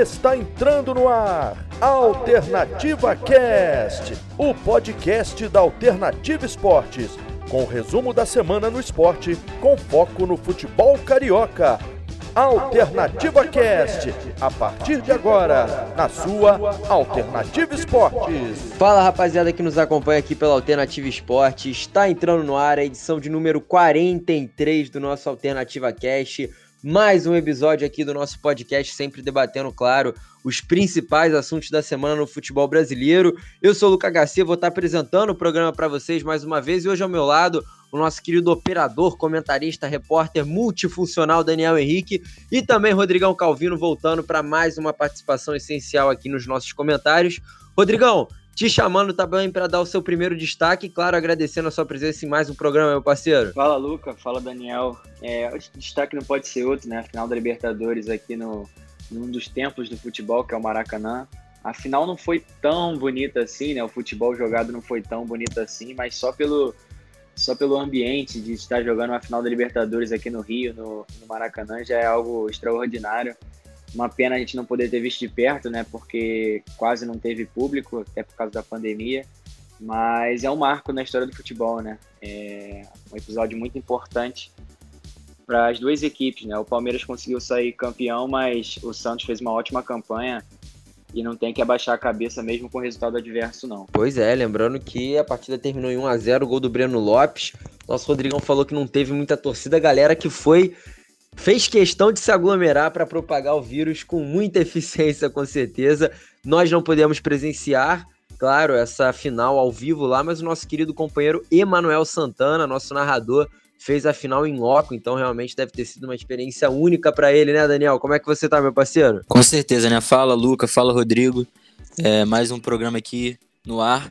Está entrando no ar Alternativa Cast, o podcast da Alternativa Esportes, com o resumo da semana no esporte, com foco no futebol carioca. Alternativa Cast, a partir de agora, na sua Alternativa Esportes. Fala rapaziada que nos acompanha aqui pela Alternativa Esportes, está entrando no ar a edição de número 43 do nosso Alternativa Cast mais um episódio aqui do nosso podcast, sempre debatendo, claro, os principais assuntos da semana no futebol brasileiro. Eu sou o Luca Garcia, vou estar apresentando o programa para vocês mais uma vez e hoje ao meu lado o nosso querido operador, comentarista, repórter multifuncional Daniel Henrique e também Rodrigão Calvino voltando para mais uma participação essencial aqui nos nossos comentários. Rodrigão, te chamando também para dar o seu primeiro destaque, claro, agradecendo a sua presença em mais um programa, meu parceiro. Fala, Luca, fala, Daniel. É, o destaque não pode ser outro, né? A final da Libertadores aqui no, num dos templos do futebol, que é o Maracanã. A final não foi tão bonita assim, né? O futebol jogado não foi tão bonito assim, mas só pelo, só pelo ambiente de estar jogando uma final da Libertadores aqui no Rio, no, no Maracanã, já é algo extraordinário. Uma pena a gente não poder ter visto de perto, né? Porque quase não teve público, até por causa da pandemia. Mas é um marco na história do futebol, né? É um episódio muito importante para as duas equipes, né? O Palmeiras conseguiu sair campeão, mas o Santos fez uma ótima campanha e não tem que abaixar a cabeça mesmo com o resultado adverso, não. Pois é, lembrando que a partida terminou em 1 a 0 gol do Breno Lopes. Nosso Rodrigão falou que não teve muita torcida, a galera que foi fez questão de se aglomerar para propagar o vírus com muita eficiência, com certeza. Nós não podemos presenciar, claro, essa final ao vivo lá, mas o nosso querido companheiro Emanuel Santana, nosso narrador, fez a final em loco, então realmente deve ter sido uma experiência única para ele, né, Daniel? Como é que você tá, meu parceiro? Com certeza, né? Fala, Luca, fala, Rodrigo. É, mais um programa aqui no ar.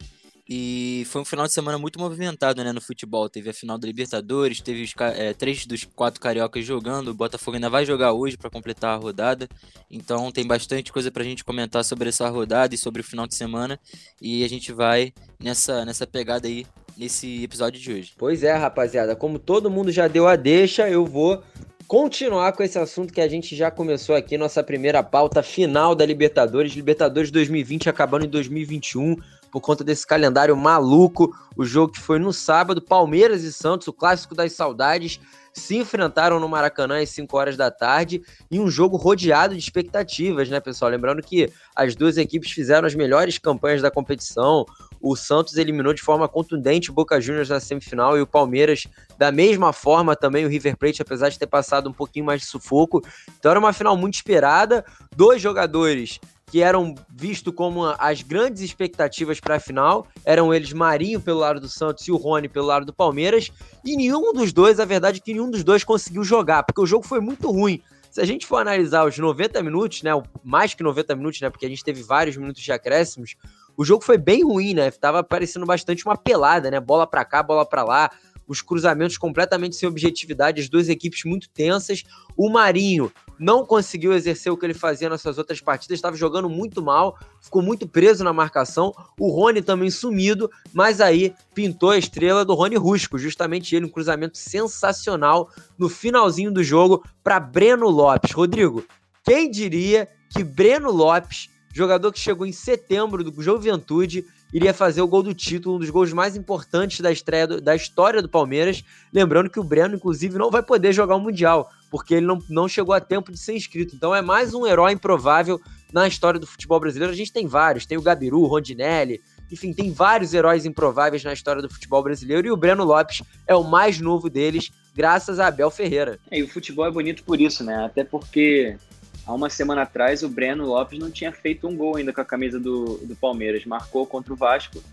E foi um final de semana muito movimentado né, no futebol. Teve a final da Libertadores, teve os, é, três dos quatro cariocas jogando. O Botafogo ainda vai jogar hoje para completar a rodada. Então tem bastante coisa para a gente comentar sobre essa rodada e sobre o final de semana. E a gente vai nessa, nessa pegada aí nesse episódio de hoje. Pois é, rapaziada. Como todo mundo já deu a deixa, eu vou continuar com esse assunto que a gente já começou aqui, nossa primeira pauta final da Libertadores. Libertadores 2020 acabando em 2021 por conta desse calendário maluco. O jogo que foi no sábado, Palmeiras e Santos, o clássico das saudades, se enfrentaram no Maracanã às 5 horas da tarde em um jogo rodeado de expectativas, né, pessoal? Lembrando que as duas equipes fizeram as melhores campanhas da competição. O Santos eliminou de forma contundente o Boca Juniors na semifinal e o Palmeiras da mesma forma também o River Plate, apesar de ter passado um pouquinho mais de sufoco. Então era uma final muito esperada. Dois jogadores que eram vistos como as grandes expectativas para a final. Eram eles Marinho pelo lado do Santos e o Rony pelo lado do Palmeiras. E nenhum dos dois, a verdade é que nenhum dos dois conseguiu jogar, porque o jogo foi muito ruim. Se a gente for analisar os 90 minutos, né, mais que 90 minutos, né, porque a gente teve vários minutos de acréscimos, o jogo foi bem ruim, né? Tava parecendo bastante uma pelada, né? Bola para cá, bola para lá os cruzamentos completamente sem objetividade, as duas equipes muito tensas. O Marinho não conseguiu exercer o que ele fazia nas suas outras partidas, estava jogando muito mal, ficou muito preso na marcação. O Rony também sumido, mas aí pintou a estrela do Rony Rusco, justamente ele, um cruzamento sensacional no finalzinho do jogo para Breno Lopes. Rodrigo, quem diria que Breno Lopes, jogador que chegou em setembro do Juventude, iria fazer o gol do título, um dos gols mais importantes da estreia do, da história do Palmeiras. Lembrando que o Breno, inclusive, não vai poder jogar o Mundial, porque ele não, não chegou a tempo de ser inscrito. Então é mais um herói improvável na história do futebol brasileiro. A gente tem vários, tem o Gabiru, o Rondinelli, enfim, tem vários heróis improváveis na história do futebol brasileiro e o Breno Lopes é o mais novo deles, graças a Abel Ferreira. É, e o futebol é bonito por isso, né? Até porque há uma semana atrás o Breno Lopes não tinha feito um gol ainda com a camisa do, do Palmeiras. Marcou contra o Vasco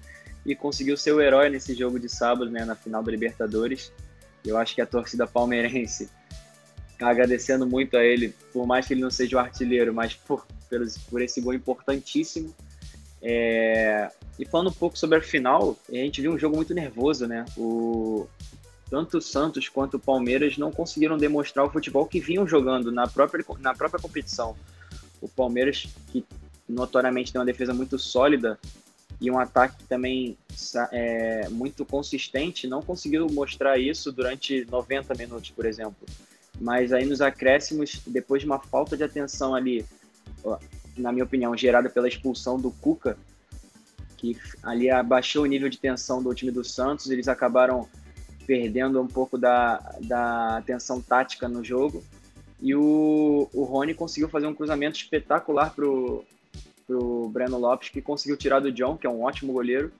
e conseguiu ser o herói nesse jogo de sábado, né, na final da Libertadores. Eu acho que a torcida palmeirense está agradecendo muito a ele, por mais que ele não seja o artilheiro, mas por, por, por esse gol importantíssimo. É... E falando um pouco sobre a final, a gente viu um jogo muito nervoso, né? O, tanto o Santos quanto o Palmeiras não conseguiram demonstrar o futebol que vinham jogando na própria, na própria competição. O Palmeiras, que notoriamente tem uma defesa muito sólida e um ataque também é, muito consistente, não conseguiu mostrar isso durante 90 minutos, por exemplo. Mas aí nos acréscimos, depois de uma falta de atenção ali, na minha opinião, gerada pela expulsão do Cuca, que ali abaixou o nível de tensão do time do Santos. Eles acabaram perdendo um pouco da, da atenção tática no jogo. E o, o Rony conseguiu fazer um cruzamento espetacular pro, pro Breno Lopes, que conseguiu tirar do John, que é um ótimo goleiro,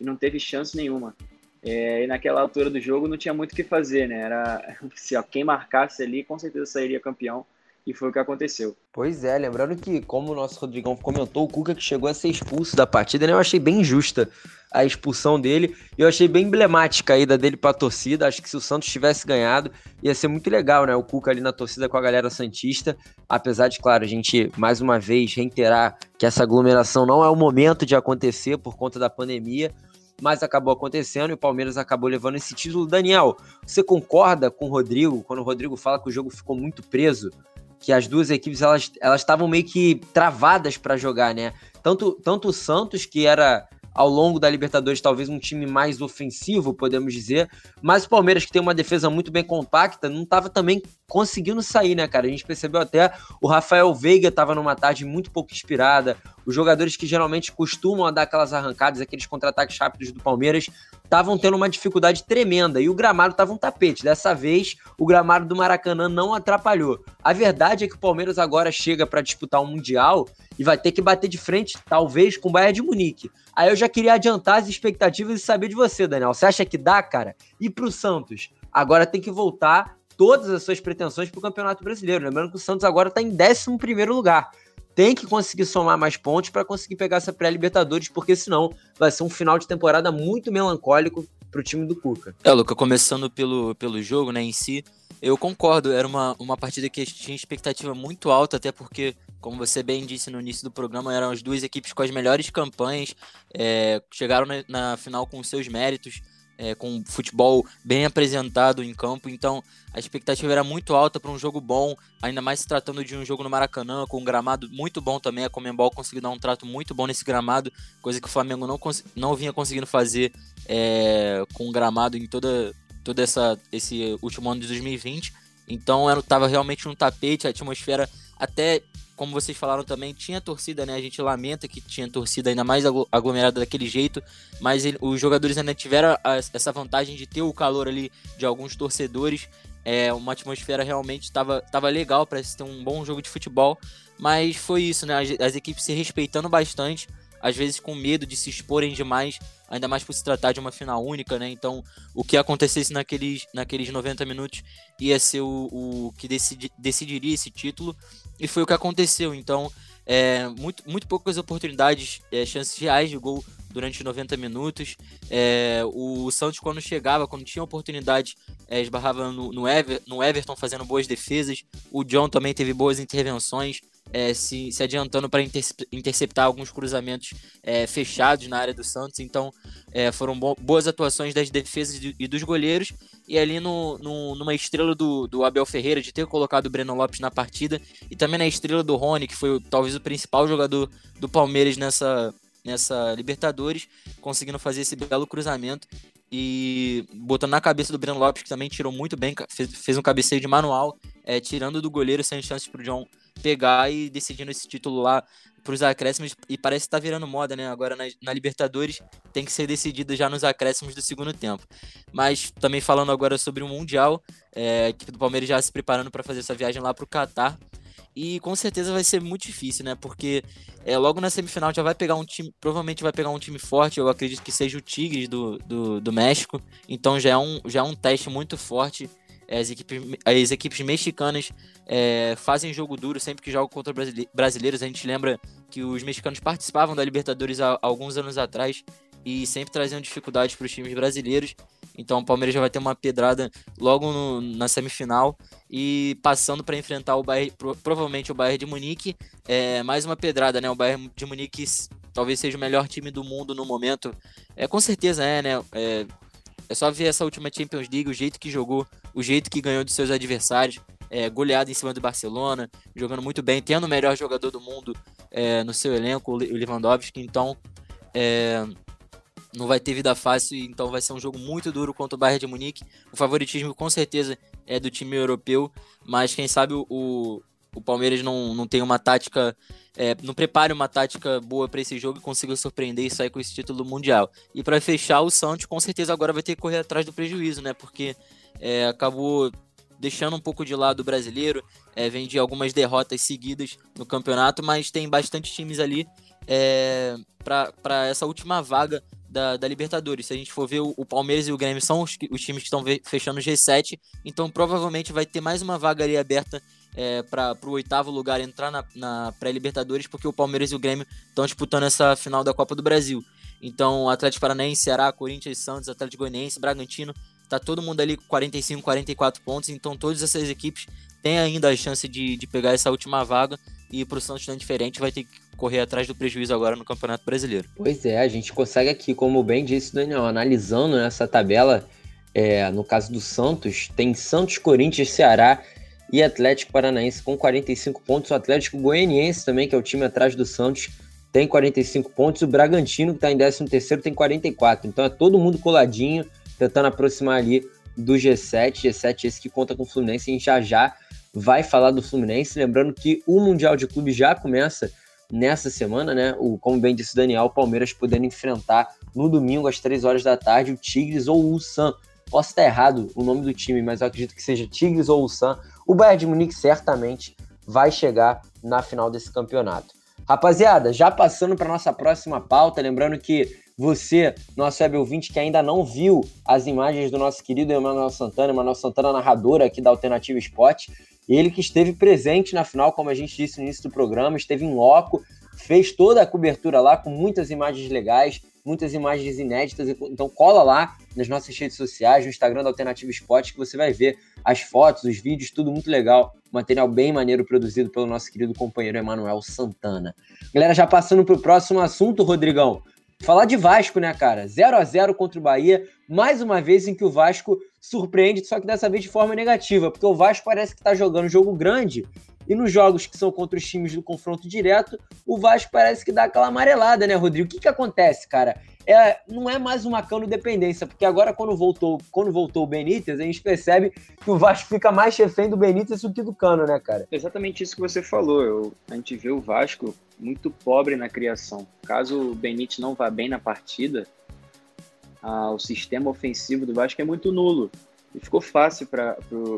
e não teve chance nenhuma. É, e naquela altura do jogo não tinha muito o que fazer, né? Era se ó, quem marcasse ali, com certeza sairia campeão. E foi o que aconteceu. Pois é, lembrando que, como o nosso Rodrigão comentou, o Cuca que chegou a ser expulso da partida, né? Eu achei bem justa a expulsão dele. Eu achei bem emblemática a ida dele pra torcida. Acho que se o Santos tivesse ganhado, ia ser muito legal, né? O Cuca ali na torcida com a galera Santista. Apesar de, claro, a gente, mais uma vez, reiterar que essa aglomeração não é o momento de acontecer por conta da pandemia mas acabou acontecendo e o Palmeiras acabou levando esse título. Daniel, você concorda com o Rodrigo quando o Rodrigo fala que o jogo ficou muito preso? Que as duas equipes elas estavam meio que travadas para jogar, né? Tanto, tanto o Santos, que era ao longo da Libertadores, talvez um time mais ofensivo, podemos dizer. Mas o Palmeiras, que tem uma defesa muito bem compacta, não estava também conseguindo sair, né, cara? A gente percebeu até o Rafael Veiga estava numa tarde muito pouco inspirada. Os jogadores que geralmente costumam dar aquelas arrancadas, aqueles contra-ataques rápidos do Palmeiras, estavam tendo uma dificuldade tremenda e o gramado estava um tapete. Dessa vez, o gramado do Maracanã não atrapalhou. A verdade é que o Palmeiras agora chega para disputar um Mundial e vai ter que bater de frente, talvez, com o Bayern de Munique. Aí eu já queria adiantar as expectativas e saber de você, Daniel. Você acha que dá, cara? E para o Santos? Agora tem que voltar todas as suas pretensões para o Campeonato Brasileiro. Lembrando que o Santos agora está em 11 lugar tem que conseguir somar mais pontos para conseguir pegar essa pré-Libertadores, porque senão vai ser um final de temporada muito melancólico para o time do Cuca. É, Luca, começando pelo, pelo jogo, né, em si, eu concordo, era uma, uma partida que tinha expectativa muito alta, até porque, como você bem disse no início do programa, eram as duas equipes com as melhores campanhas, é, chegaram na, na final com seus méritos, é, com futebol bem apresentado em campo, então a expectativa era muito alta para um jogo bom, ainda mais se tratando de um jogo no Maracanã, com um gramado muito bom também. A Comembol conseguiu dar um trato muito bom nesse gramado, coisa que o Flamengo não, não vinha conseguindo fazer é, com um gramado em toda, toda essa, esse último ano de 2020. Então estava realmente um tapete, a atmosfera até como vocês falaram também, tinha torcida, né? A gente lamenta que tinha torcida ainda mais aglomerada daquele jeito, mas ele, os jogadores ainda tiveram a, essa vantagem de ter o calor ali de alguns torcedores. É, uma atmosfera realmente estava tava legal para ter um bom jogo de futebol, mas foi isso, né? As, as equipes se respeitando bastante, às vezes com medo de se exporem demais, ainda mais por se tratar de uma final única, né? Então, o que acontecesse naqueles, naqueles 90 minutos ia ser o, o que decidi, decidiria esse título, e foi o que aconteceu. Então, é, muito, muito poucas oportunidades, é, chances reais de gol durante 90 minutos. É, o Santos, quando chegava, quando tinha oportunidade, é, esbarrava no, no, Ever, no Everton fazendo boas defesas. O John também teve boas intervenções é, se, se adiantando para interceptar alguns cruzamentos é, fechados na área do Santos. Então é, foram bo boas atuações das defesas e dos goleiros. E ali no, no, numa estrela do, do Abel Ferreira de ter colocado o Breno Lopes na partida. E também na estrela do Rony, que foi talvez o principal jogador do Palmeiras nessa, nessa Libertadores, conseguindo fazer esse belo cruzamento e botando na cabeça do Breno Lopes, que também tirou muito bem, fez, fez um cabeceio de manual, é, tirando do goleiro sem chances para o John pegar e decidindo esse título lá para os acréscimos. E parece que tá virando moda, né? Agora na, na, Libertadores tem que ser decidido já nos acréscimos do segundo tempo. Mas também falando agora sobre o Mundial, é, a equipe do Palmeiras já se preparando para fazer essa viagem lá para o Catar. E com certeza vai ser muito difícil, né? Porque é, logo na semifinal já vai pegar um time. Provavelmente vai pegar um time forte. Eu acredito que seja o Tigres do, do, do México. Então já é um, já é um teste muito forte as equipes, as equipes mexicanas é, fazem jogo duro sempre que jogam contra brasileiros. A gente lembra que os mexicanos participavam da Libertadores há, há alguns anos atrás e sempre traziam dificuldades para os times brasileiros. Então o Palmeiras já vai ter uma pedrada logo no, na semifinal e passando para enfrentar o Bayern, provavelmente o Bayern de Munique. É, mais uma pedrada, né? O Bayern de Munique talvez seja o melhor time do mundo no momento. É, com certeza é, né? É, é só ver essa última Champions League, o jeito que jogou, o jeito que ganhou de seus adversários. É, goleada em cima do Barcelona, jogando muito bem, tendo o melhor jogador do mundo é, no seu elenco, o Lewandowski. Então, é, não vai ter vida fácil, então vai ser um jogo muito duro contra o Bayern de Munique. O favoritismo com certeza é do time europeu, mas quem sabe o, o Palmeiras não, não tem uma tática, é, não prepare uma tática boa para esse jogo e consiga surpreender e sair com esse título mundial. E para fechar, o Santos com certeza agora vai ter que correr atrás do prejuízo, né? Porque é, acabou deixando um pouco de lado o brasileiro, é, vem de algumas derrotas seguidas no campeonato, mas tem bastante times ali é, para essa última vaga da, da, Libertadores. Se a gente for ver, o, o Palmeiras e o Grêmio são os, os times que estão fechando o G7, então provavelmente vai ter mais uma vaga ali aberta é, para o oitavo lugar entrar na, na pré-Libertadores, porque o Palmeiras e o Grêmio estão disputando essa final da Copa do Brasil. Então, Atlético Paranaense, Ceará, Corinthians, Santos, Atlético Goianiense, Bragantino, tá todo mundo ali com 45, 44 pontos, então todas essas equipes têm ainda a chance de, de pegar essa última vaga e para o Santos não é diferente, vai ter que correr atrás do prejuízo agora no Campeonato Brasileiro. Pois é, a gente consegue aqui, como bem disse Daniel, analisando essa tabela, é, no caso do Santos, tem Santos, Corinthians, Ceará e Atlético Paranaense com 45 pontos. O Atlético Goianiense também, que é o time atrás do Santos, tem 45 pontos. O Bragantino, que está em 13º, tem 44. Então é todo mundo coladinho, tentando aproximar ali do G7. G7 esse que conta com o Fluminense. A gente já já vai falar do Fluminense. Lembrando que o Mundial de Clube já começa nessa semana, né? O, como bem disse o Daniel, o Palmeiras podendo enfrentar no domingo às 3 horas da tarde o Tigres ou o Sam. Posso estar errado o nome do time, mas eu acredito que seja Tigres ou Sam. O Bayern de Munique certamente vai chegar na final desse campeonato. Rapaziada, já passando para nossa próxima pauta, lembrando que você, nosso web ouvinte que ainda não viu as imagens do nosso querido Emanuel Santana, Emanuel Santana, narrador aqui da Alternativa Esporte, ele que esteve presente na final, como a gente disse no início do programa, esteve em loco, fez toda a cobertura lá com muitas imagens legais, muitas imagens inéditas. Então cola lá nas nossas redes sociais, no Instagram da Alternativa Esporte, que você vai ver as fotos, os vídeos, tudo muito legal. Material bem maneiro produzido pelo nosso querido companheiro Emanuel Santana. Galera, já passando para o próximo assunto, Rodrigão. Falar de Vasco, né, cara? 0 a 0 contra o Bahia, mais uma vez em que o Vasco surpreende, só que dessa vez de forma negativa, porque o Vasco parece que está jogando jogo grande e nos jogos que são contra os times do confronto direto, o Vasco parece que dá aquela amarelada, né, Rodrigo? O que, que acontece, cara? É, não é mais uma cano dependência, porque agora quando voltou, quando voltou o Benítez, a gente percebe que o Vasco fica mais refém do Benítez do que do Cano, né, cara? Exatamente isso que você falou. Eu, a gente vê o Vasco muito pobre na criação. Caso o Benítez não vá bem na partida, o sistema ofensivo do Vasco é muito nulo. E ficou fácil para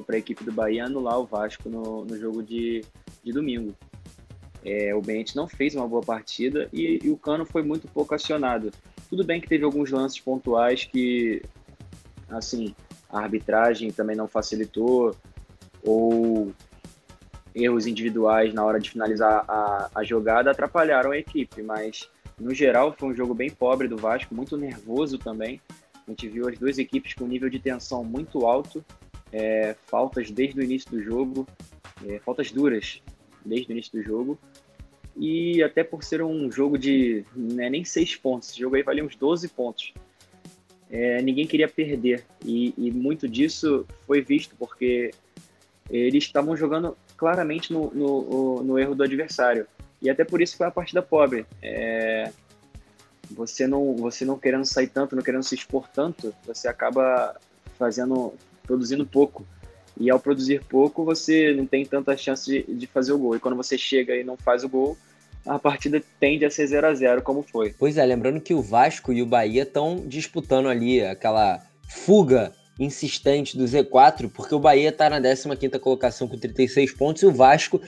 a equipe do Bahia anular o Vasco no, no jogo de, de domingo. É, o Benítez não fez uma boa partida e, e, o Cano foi muito pouco acionado. Tudo bem que teve alguns lances pontuais que, assim, a arbitragem também não facilitou, ou erros individuais na hora de finalizar a, a jogada atrapalharam a equipe, mas no geral foi um jogo bem pobre do Vasco, muito nervoso também. A gente viu as duas equipes com nível de tensão muito alto, é, faltas desde o início do jogo, é, faltas duras desde o início do jogo. E até por ser um jogo de né, nem seis pontos, esse jogo aí valia uns 12 pontos. É, ninguém queria perder. E, e, muito disso foi visto porque eles estavam jogando claramente no, no, no, erro do adversário. E até por isso foi uma partida pobre. É, você, não, você não querendo sair tanto, não querendo se expor tanto, você acaba fazendo, produzindo pouco. E ao produzir pouco, você não tem tanta chance de, de fazer o gol. E quando você chega e não faz o gol, a partida tende a ser 0 a 0 como foi. Pois é, lembrando que o Vasco e o Bahia estão disputando ali aquela fuga insistente do Z4, porque o Bahia está na 15ª colocação com 36 pontos e o Vasco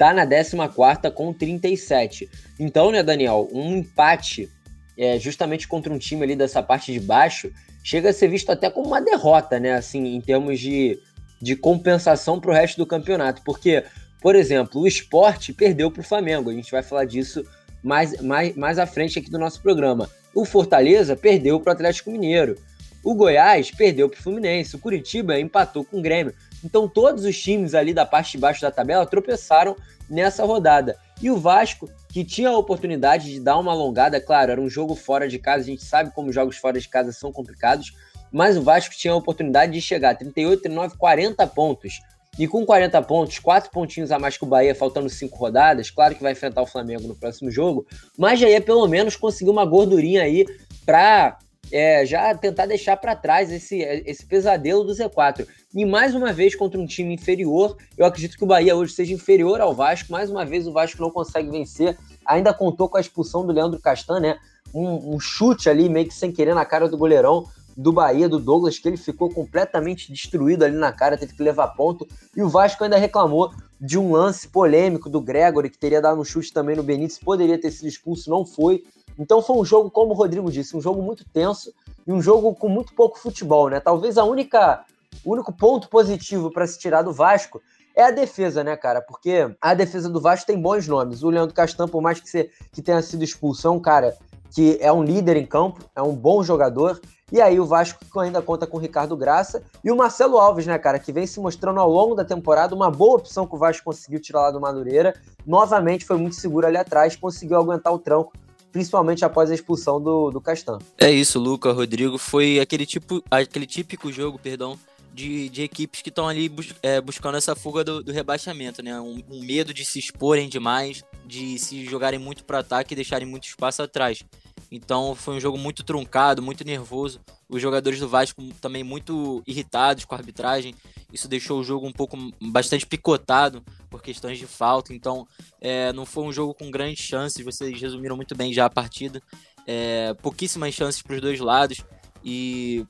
está na 14ª com 37. Então, né, Daniel, um empate é, justamente contra um time ali dessa parte de baixo chega a ser visto até como uma derrota, né, assim, em termos de, de compensação para o resto do campeonato, porque, por exemplo, o esporte perdeu para o Flamengo, a gente vai falar disso mais, mais, mais à frente aqui do nosso programa. O Fortaleza perdeu para o Atlético Mineiro. O Goiás perdeu para o Fluminense, o Curitiba empatou com o Grêmio. Então todos os times ali da parte de baixo da tabela tropeçaram nessa rodada. E o Vasco, que tinha a oportunidade de dar uma alongada, claro, era um jogo fora de casa, a gente sabe como jogos fora de casa são complicados, mas o Vasco tinha a oportunidade de chegar a 38, 39, 40 pontos. E com 40 pontos, 4 pontinhos a mais que o Bahia, faltando 5 rodadas, claro que vai enfrentar o Flamengo no próximo jogo, mas já ia pelo menos conseguir uma gordurinha aí para é, já tentar deixar para trás esse, esse pesadelo do Z4. E mais uma vez contra um time inferior, eu acredito que o Bahia hoje seja inferior ao Vasco. Mais uma vez o Vasco não consegue vencer. Ainda contou com a expulsão do Leandro Castan, né? Um, um chute ali meio que sem querer na cara do goleirão do Bahia, do Douglas, que ele ficou completamente destruído ali na cara, teve que levar ponto. E o Vasco ainda reclamou de um lance polêmico do Gregory, que teria dado um chute também no Benítez, poderia ter sido expulso, não foi. Então foi um jogo, como o Rodrigo disse, um jogo muito tenso e um jogo com muito pouco futebol, né? Talvez a única, o único ponto positivo para se tirar do Vasco é a defesa, né, cara? Porque a defesa do Vasco tem bons nomes. O Leandro Castan, por mais que, você, que tenha sido expulso, é um cara que é um líder em campo, é um bom jogador. E aí o Vasco ainda conta com o Ricardo Graça e o Marcelo Alves, né, cara, que vem se mostrando ao longo da temporada uma boa opção que o Vasco conseguiu tirar lá do Madureira. Novamente foi muito seguro ali atrás, conseguiu aguentar o tranco principalmente após a expulsão do, do Castan. É isso, Luca, Rodrigo. Foi aquele, tipo, aquele típico jogo, perdão, de, de equipes que estão ali bus é, buscando essa fuga do, do rebaixamento, né? Um, um, medo de se exporem demais, de se jogarem muito para ataque e deixarem muito espaço atrás. Então foi um jogo muito truncado, muito nervoso. Os jogadores do Vasco também muito irritados com a arbitragem. Isso deixou o jogo um pouco bastante picotado por questões de falta. Então é, não foi um jogo com grandes chances. Vocês resumiram muito bem já a partida. É, pouquíssimas chances para os dois lados. E,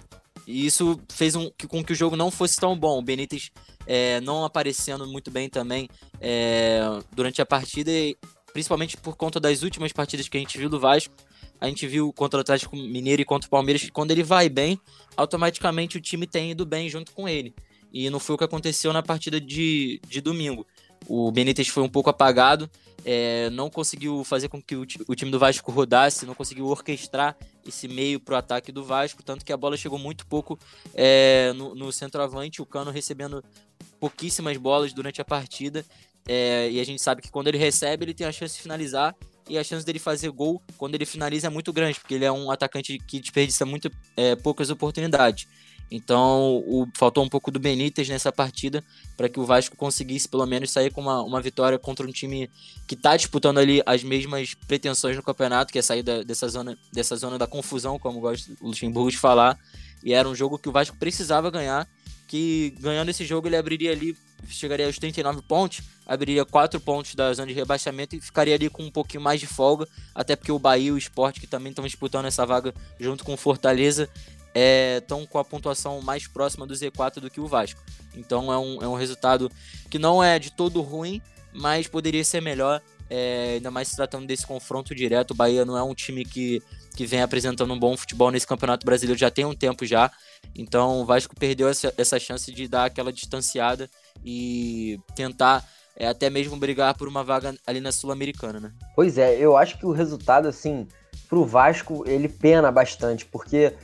e isso fez um, com que o jogo não fosse tão bom. O Benítez é, não aparecendo muito bem também é, durante a partida. principalmente por conta das últimas partidas que a gente viu do Vasco a gente viu contra o Atlético Mineiro e contra o Palmeiras que quando ele vai bem, automaticamente o time tem ido bem junto com ele. E não foi o que aconteceu na partida de, de domingo. O Benítez foi um pouco apagado, é, não conseguiu fazer com que o, o, time do Vasco rodasse, não conseguiu orquestrar esse meio para o ataque do Vasco, tanto que a bola chegou muito pouco é, no, no centroavante, o Cano recebendo pouquíssimas bolas durante a partida. É, e a gente sabe que quando ele recebe, ele tem a chance de finalizar e a chance dele fazer gol quando ele finaliza é muito grande, porque ele é um atacante que desperdiça muito é, poucas oportunidades. Então, o, faltou um pouco do Benítez nessa partida para que o Vasco conseguisse pelo menos sair com uma, uma vitória contra um time que está disputando ali as mesmas pretensões no campeonato, que é sair da, dessa, zona, dessa zona da confusão, como gosta o Luxemburgo de falar. E era um jogo que o Vasco precisava ganhar, que ganhando esse jogo ele abriria ali chegaria aos 39 pontos, abriria 4 pontos da zona de rebaixamento e ficaria ali com um pouquinho mais de folga, até porque o Bahia e o Sport, que também estão disputando essa vaga junto com o Fortaleza, estão é, com a pontuação mais próxima do Z4 do que o Vasco. Então é um, é um resultado que não é de todo ruim, mas poderia ser melhor, é, ainda mais se tratando desse confronto direto. O Bahia não é um time que, que vem apresentando um bom futebol nesse Campeonato Brasileiro já tem um tempo já. Então o Vasco perdeu essa, essa chance de dar aquela distanciada e tentar é, até mesmo brigar por uma vaga ali na Sul-Americana, né? Pois é, eu acho que o resultado, assim, pro Vasco, ele pena bastante, porque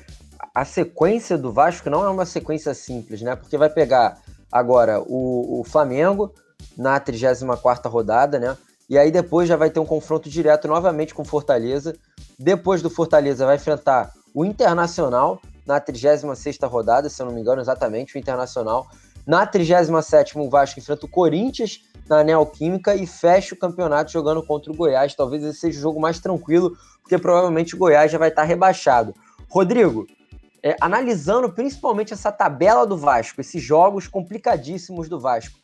a sequência do Vasco não é uma sequência simples, né? Porque vai pegar agora o, o Flamengo na 34ª rodada, né? E aí depois já vai ter um confronto direto novamente com Fortaleza. Depois do Fortaleza vai enfrentar o Internacional na 36ª rodada, se eu não me engano, exatamente, o Internacional. Na 37 o Vasco enfrenta o Corinthians na Neoquímica e fecha o campeonato jogando contra o Goiás. Talvez esse seja o jogo mais tranquilo, porque provavelmente o Goiás já vai estar rebaixado. Rodrigo, é, analisando principalmente essa tabela do Vasco, esses jogos complicadíssimos do Vasco.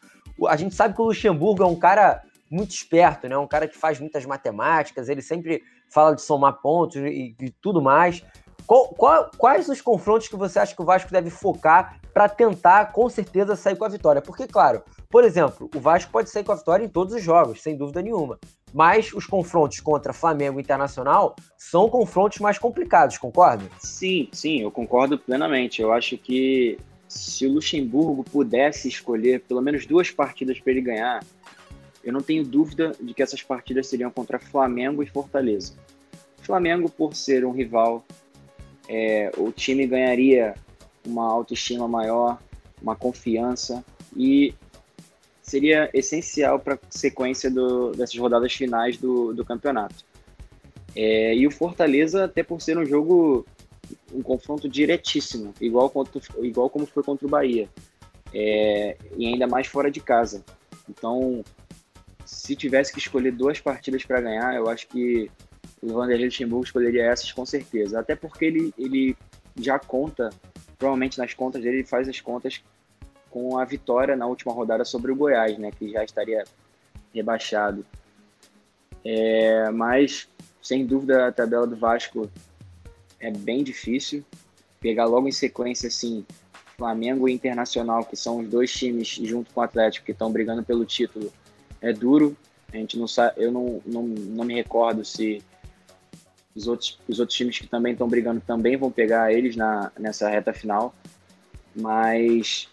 A gente sabe que o Luxemburgo é um cara muito esperto, né? Um cara que faz muitas matemáticas, ele sempre fala de somar pontos e, e tudo mais. Qual, qual, quais os confrontos que você acha que o Vasco deve focar para tentar, com certeza, sair com a vitória? Porque, claro, por exemplo, o Vasco pode sair com a vitória em todos os jogos, sem dúvida nenhuma. Mas os confrontos contra Flamengo e Internacional são confrontos mais complicados, concorda? Sim, sim, eu concordo plenamente. Eu acho que se o Luxemburgo pudesse escolher pelo menos duas partidas para ele ganhar, eu não tenho dúvida de que essas partidas seriam contra Flamengo e Fortaleza. Flamengo, por ser um rival é, o time ganharia uma autoestima maior, uma confiança e seria essencial para a sequência do, dessas rodadas finais do, do campeonato. É, e o Fortaleza, até por ser um jogo, um confronto diretíssimo, igual, contra, igual como foi contra o Bahia, é, e ainda mais fora de casa. Então, se tivesse que escolher duas partidas para ganhar, eu acho que o Vanderlei Luxemburgo escolheria essas com certeza. Até porque ele, ele já conta, provavelmente nas contas dele, ele faz as contas com a vitória na última rodada sobre o Goiás, né? Que já estaria rebaixado. É, mas, sem dúvida, a tabela do Vasco é bem difícil. Pegar logo em sequência, assim, Flamengo e Internacional, que são os dois times, junto com o Atlético, que estão brigando pelo título, é duro. A gente não sabe, eu não, não, não me recordo se os outros, os outros times que também estão brigando também vão pegar eles na, nessa reta final. Mas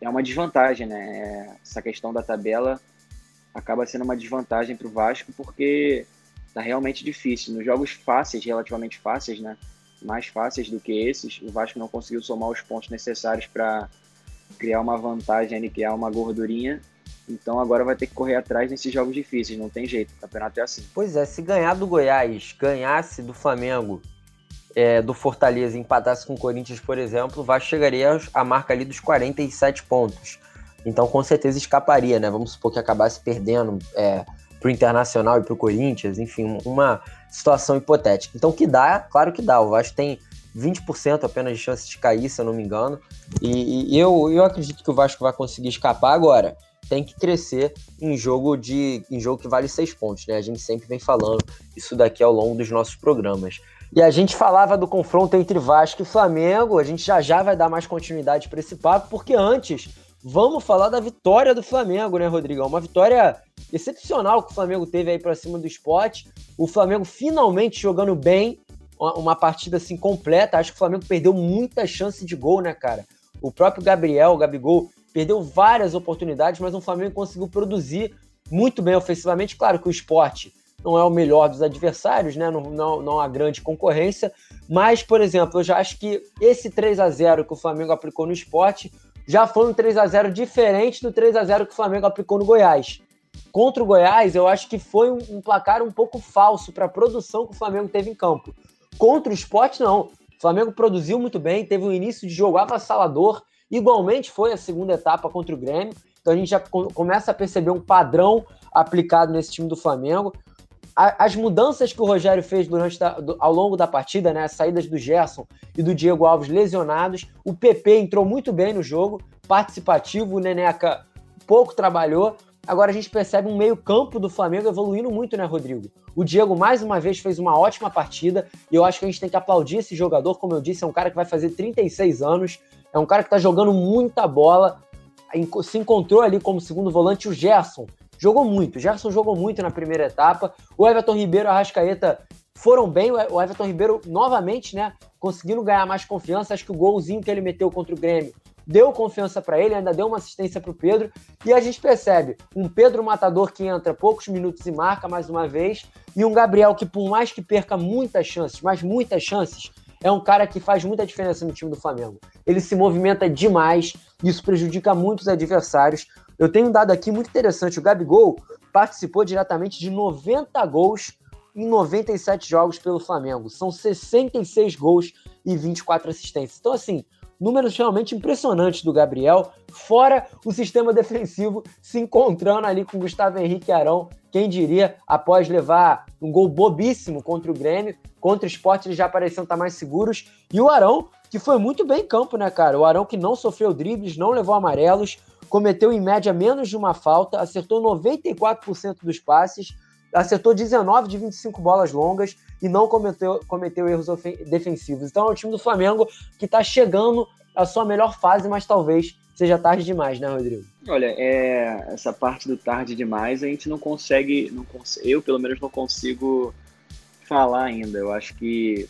é uma desvantagem, né? Essa questão da tabela acaba sendo uma desvantagem para o Vasco porque tá realmente difícil. Nos jogos fáceis, relativamente fáceis, né? Mais fáceis do que esses, o Vasco não conseguiu somar os pontos necessários para criar uma vantagem, criar uma gordurinha então agora vai ter que correr atrás nesses jogos difíceis, não tem jeito, o campeonato é assim. Pois é, se ganhar do Goiás, ganhasse do Flamengo, é, do Fortaleza, empatasse com o Corinthians, por exemplo, vai chegaria à marca ali dos 47 pontos. Então com certeza escaparia, né? Vamos supor que acabasse perdendo é, pro Internacional e pro Corinthians, enfim, uma situação hipotética. Então que dá, claro que dá. O Vasco tem 20% apenas de chance de cair, se eu não me engano. E, e eu, eu acredito que o Vasco vai conseguir escapar agora tem que crescer em jogo de em jogo que vale seis pontos, né? A gente sempre vem falando isso daqui ao longo dos nossos programas. E a gente falava do confronto entre Vasco e Flamengo, a gente já já vai dar mais continuidade para esse papo, porque antes vamos falar da vitória do Flamengo, né, Rodrigão? Uma vitória excepcional que o Flamengo teve aí para cima do esporte. O Flamengo finalmente jogando bem, uma partida assim completa. Acho que o Flamengo perdeu muita chance de gol, né, cara? O próprio Gabriel, o Gabigol, perdeu várias oportunidades, mas o Flamengo conseguiu produzir muito bem ofensivamente. Claro que o esporte não é o melhor dos adversários, né? Não, não, não há grande concorrência. Mas, por exemplo, eu já acho que esse 3 a 0 que o Flamengo aplicou no esporte já foi um 3 a 0 diferente do 3 a 0 que o Flamengo aplicou no Goiás. Contra o Goiás, eu acho que foi um, um placar um pouco falso para a produção que o Flamengo teve em campo. Contra o esporte, não. O Flamengo produziu muito bem, teve um início de jogo avassalador, Igualmente foi a segunda etapa contra o Grêmio. Então a gente já começa a perceber um padrão aplicado nesse time do Flamengo. as mudanças que o Rogério fez durante ao longo da partida, né, as saídas do Gerson e do Diego Alves lesionados, o PP entrou muito bem no jogo, participativo, o Neneca pouco trabalhou. Agora a gente percebe um meio-campo do Flamengo evoluindo muito, né, Rodrigo? O Diego mais uma vez fez uma ótima partida e eu acho que a gente tem que aplaudir esse jogador. Como eu disse, é um cara que vai fazer 36 anos, é um cara que está jogando muita bola. Se encontrou ali como segundo volante o Gerson. Jogou muito. O Gerson jogou muito na primeira etapa. O Everton Ribeiro e a Rascaeta foram bem. O Everton Ribeiro, novamente, né? Conseguindo ganhar mais confiança. Acho que o golzinho que ele meteu contra o Grêmio deu confiança para ele, ainda deu uma assistência para o Pedro. E a gente percebe um Pedro Matador que entra poucos minutos e marca mais uma vez. E um Gabriel que, por mais que perca muitas chances, mas muitas chances, é um cara que faz muita diferença no time do Flamengo. Ele se movimenta demais, isso prejudica muito os adversários. Eu tenho um dado aqui muito interessante: o Gabigol participou diretamente de 90 gols em 97 jogos pelo Flamengo. São 66 gols e 24 assistências. Então, assim, números realmente impressionantes do Gabriel, fora o sistema defensivo se encontrando ali com Gustavo Henrique Arão. Quem diria, após levar um gol bobíssimo contra o Grêmio, Contra o esporte eles já pareciam estar mais seguros. E o Arão, que foi muito bem em campo, né, cara? O Arão que não sofreu dribles, não levou amarelos, cometeu em média menos de uma falta, acertou 94% dos passes, acertou 19 de 25 bolas longas e não cometeu, cometeu erros defensivos. Então é um time do Flamengo que está chegando à sua melhor fase, mas talvez seja tarde demais, né, Rodrigo? Olha, é, essa parte do tarde demais a gente não consegue, não cons eu pelo menos não consigo falar ainda. Eu acho que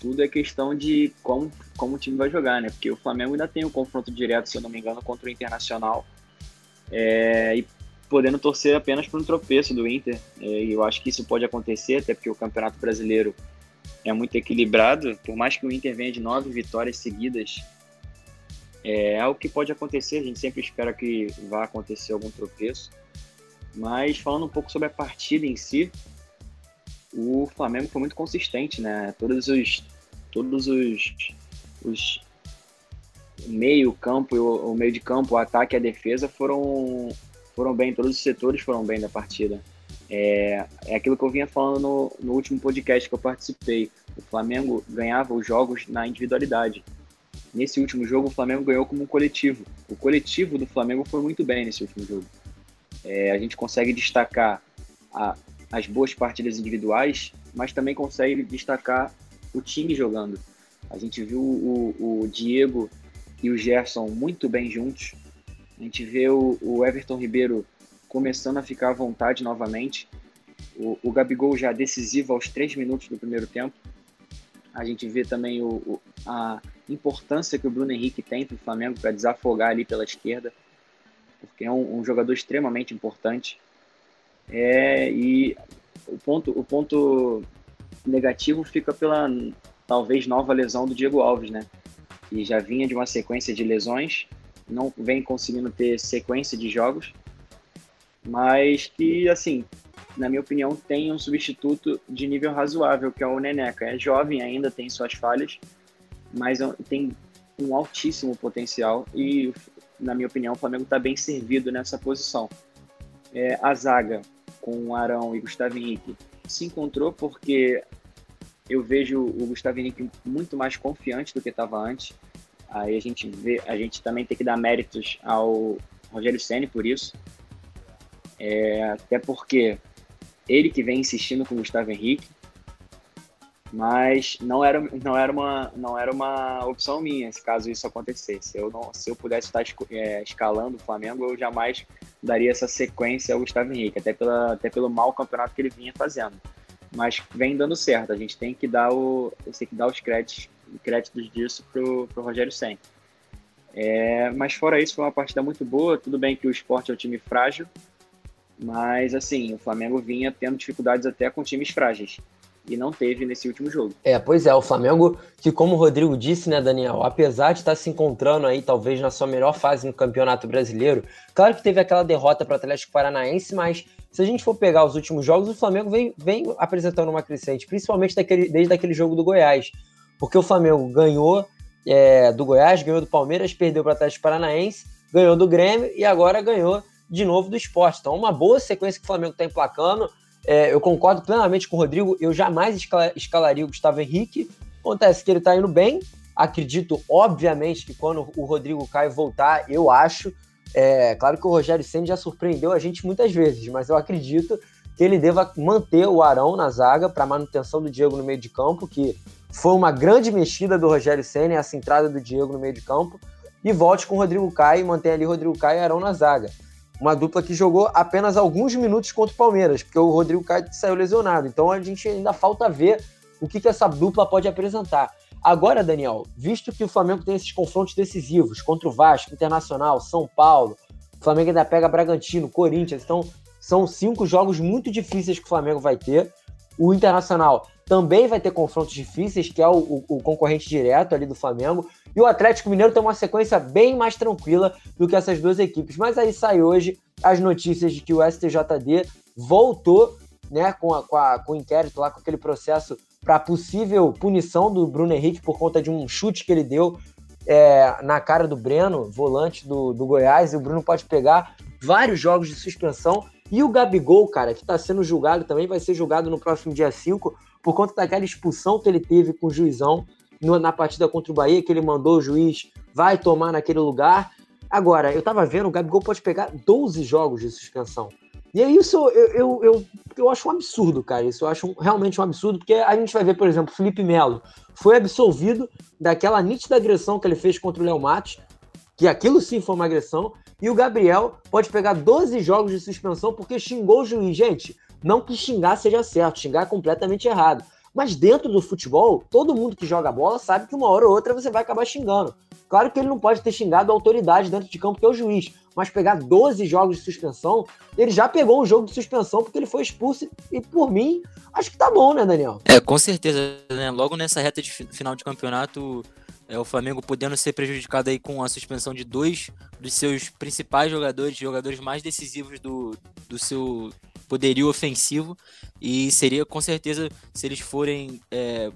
tudo é questão de como, como o time vai jogar, né? Porque o Flamengo ainda tem o um confronto direto, se eu não me engano, contra o Internacional. É, e podendo torcer apenas por um tropeço do Inter. É, e eu acho que isso pode acontecer, até porque o Campeonato Brasileiro é muito equilibrado. Por mais que o Inter venha de nove vitórias seguidas, é algo que pode acontecer. A gente sempre espera que vá acontecer algum tropeço. Mas falando um pouco sobre a partida em si, o Flamengo foi muito consistente, né? Todos os, todos os, os meio campo, o, o meio de campo, o ataque e a defesa foram, foram bem, todos os setores foram bem da partida. É, é aquilo que eu vinha falando no, no último podcast que eu participei. O Flamengo ganhava os jogos na individualidade. Nesse último jogo, o Flamengo ganhou como um coletivo. O coletivo do Flamengo foi muito bem nesse último jogo. É, a gente consegue destacar a, as boas partidas individuais, mas também consegue destacar o time jogando. A gente viu o, o Diego e o Gerson muito bem juntos. A gente vê o, o Everton Ribeiro começando a ficar à vontade novamente. O, o Gabigol já decisivo aos três minutos do primeiro tempo. A gente vê também o, o a importância que o Bruno Henrique tem para o Flamengo para desafogar ali pela esquerda, porque é um, um jogador extremamente importante. É, e o ponto, o ponto negativo fica pela talvez nova lesão do Diego Alves, né? Que já vinha de uma sequência de lesões, não vem conseguindo ter sequência de jogos, mas que, assim, na minha opinião, tem um substituto de nível razoável, que é o Neneca. É jovem ainda, tem suas falhas, mas é tem um altíssimo potencial e, na minha opinião, o Flamengo está bem servido nessa posição. É, a zaga com Arão e Gustavo Henrique se encontrou porque eu vejo o Gustavo Henrique muito mais confiante do que estava antes. Aí a gente vê, a gente também tem que dar méritos ao Rogério Ceni por isso. É, até porque ele que vem insistindo com o Gustavo Henrique, mas não era, não era, uma, não era uma opção minha se caso isso acontecesse. Eu não, se eu pudesse estar é, escalando o Flamengo, eu jamais daria essa sequência ao Gustavo Henrique, até, pela, até pelo mau campeonato que ele vinha fazendo. Mas vem dando certo, a gente tem que dar, o, tem que dar os créditos, créditos disso pro, pro Rogério Senna. É, mas fora isso, foi uma partida muito boa. Tudo bem que o esporte é um time frágil, mas assim, o Flamengo vinha tendo dificuldades até com times frágeis e não teve nesse último jogo. É, pois é, o Flamengo, que como o Rodrigo disse, né, Daniel, apesar de estar se encontrando aí talvez na sua melhor fase no Campeonato Brasileiro, claro que teve aquela derrota para o Atlético Paranaense, mas se a gente for pegar os últimos jogos, o Flamengo vem, vem apresentando uma crescente, principalmente daquele, desde aquele jogo do Goiás, porque o Flamengo ganhou é, do Goiás, ganhou do Palmeiras, perdeu para o Atlético Paranaense, ganhou do Grêmio e agora ganhou de novo do esporte. Então, uma boa sequência que o Flamengo está emplacando. É, eu concordo plenamente com o Rodrigo. Eu jamais escalaria o Gustavo Henrique. Acontece que ele está indo bem. Acredito, obviamente, que quando o Rodrigo Caio voltar, eu acho. É, claro que o Rogério Senna já surpreendeu a gente muitas vezes, mas eu acredito que ele deva manter o Arão na zaga para manutenção do Diego no meio de campo, que foi uma grande mexida do Rogério Senna, essa entrada do Diego no meio de campo, e volte com o Rodrigo Caio e mantenha ali Rodrigo Caio e Arão na zaga uma dupla que jogou apenas alguns minutos contra o Palmeiras, porque o Rodrigo Caio saiu lesionado. Então a gente ainda falta ver o que, que essa dupla pode apresentar. Agora, Daniel, visto que o Flamengo tem esses confrontos decisivos contra o Vasco, Internacional, São Paulo, o Flamengo ainda pega Bragantino, Corinthians, então são cinco jogos muito difíceis que o Flamengo vai ter. O Internacional também vai ter confrontos difíceis, que é o, o, o concorrente direto ali do Flamengo. E o Atlético Mineiro tem uma sequência bem mais tranquila do que essas duas equipes. Mas aí sai hoje as notícias de que o STJD voltou né, com, a, com, a, com o inquérito lá, com aquele processo para possível punição do Bruno Henrique por conta de um chute que ele deu é, na cara do Breno, volante do, do Goiás, e o Bruno pode pegar vários jogos de suspensão. E o Gabigol, cara, que está sendo julgado também, vai ser julgado no próximo dia 5 por conta daquela expulsão que ele teve com o juizão na partida contra o Bahia, que ele mandou o juiz vai tomar naquele lugar. Agora, eu tava vendo, o Gabigol pode pegar 12 jogos de suspensão. E é isso eu, eu, eu, eu acho um absurdo, cara. Isso eu acho realmente um absurdo, porque a gente vai ver, por exemplo, Felipe Melo foi absolvido daquela nítida agressão que ele fez contra o Léo Matos, que aquilo sim foi uma agressão, e o Gabriel pode pegar 12 jogos de suspensão porque xingou o juiz. Gente, não que xingar seja certo, xingar é completamente errado. Mas dentro do futebol, todo mundo que joga bola sabe que uma hora ou outra você vai acabar xingando. Claro que ele não pode ter xingado a autoridade dentro de campo, que é o juiz, mas pegar 12 jogos de suspensão, ele já pegou um jogo de suspensão porque ele foi expulso e, por mim, acho que tá bom, né, Daniel? É, com certeza, né? Logo nessa reta de final de campeonato, é, o Flamengo podendo ser prejudicado aí com a suspensão de dois dos seus principais jogadores, jogadores mais decisivos do, do seu poderio ofensivo e seria com certeza se eles forem é,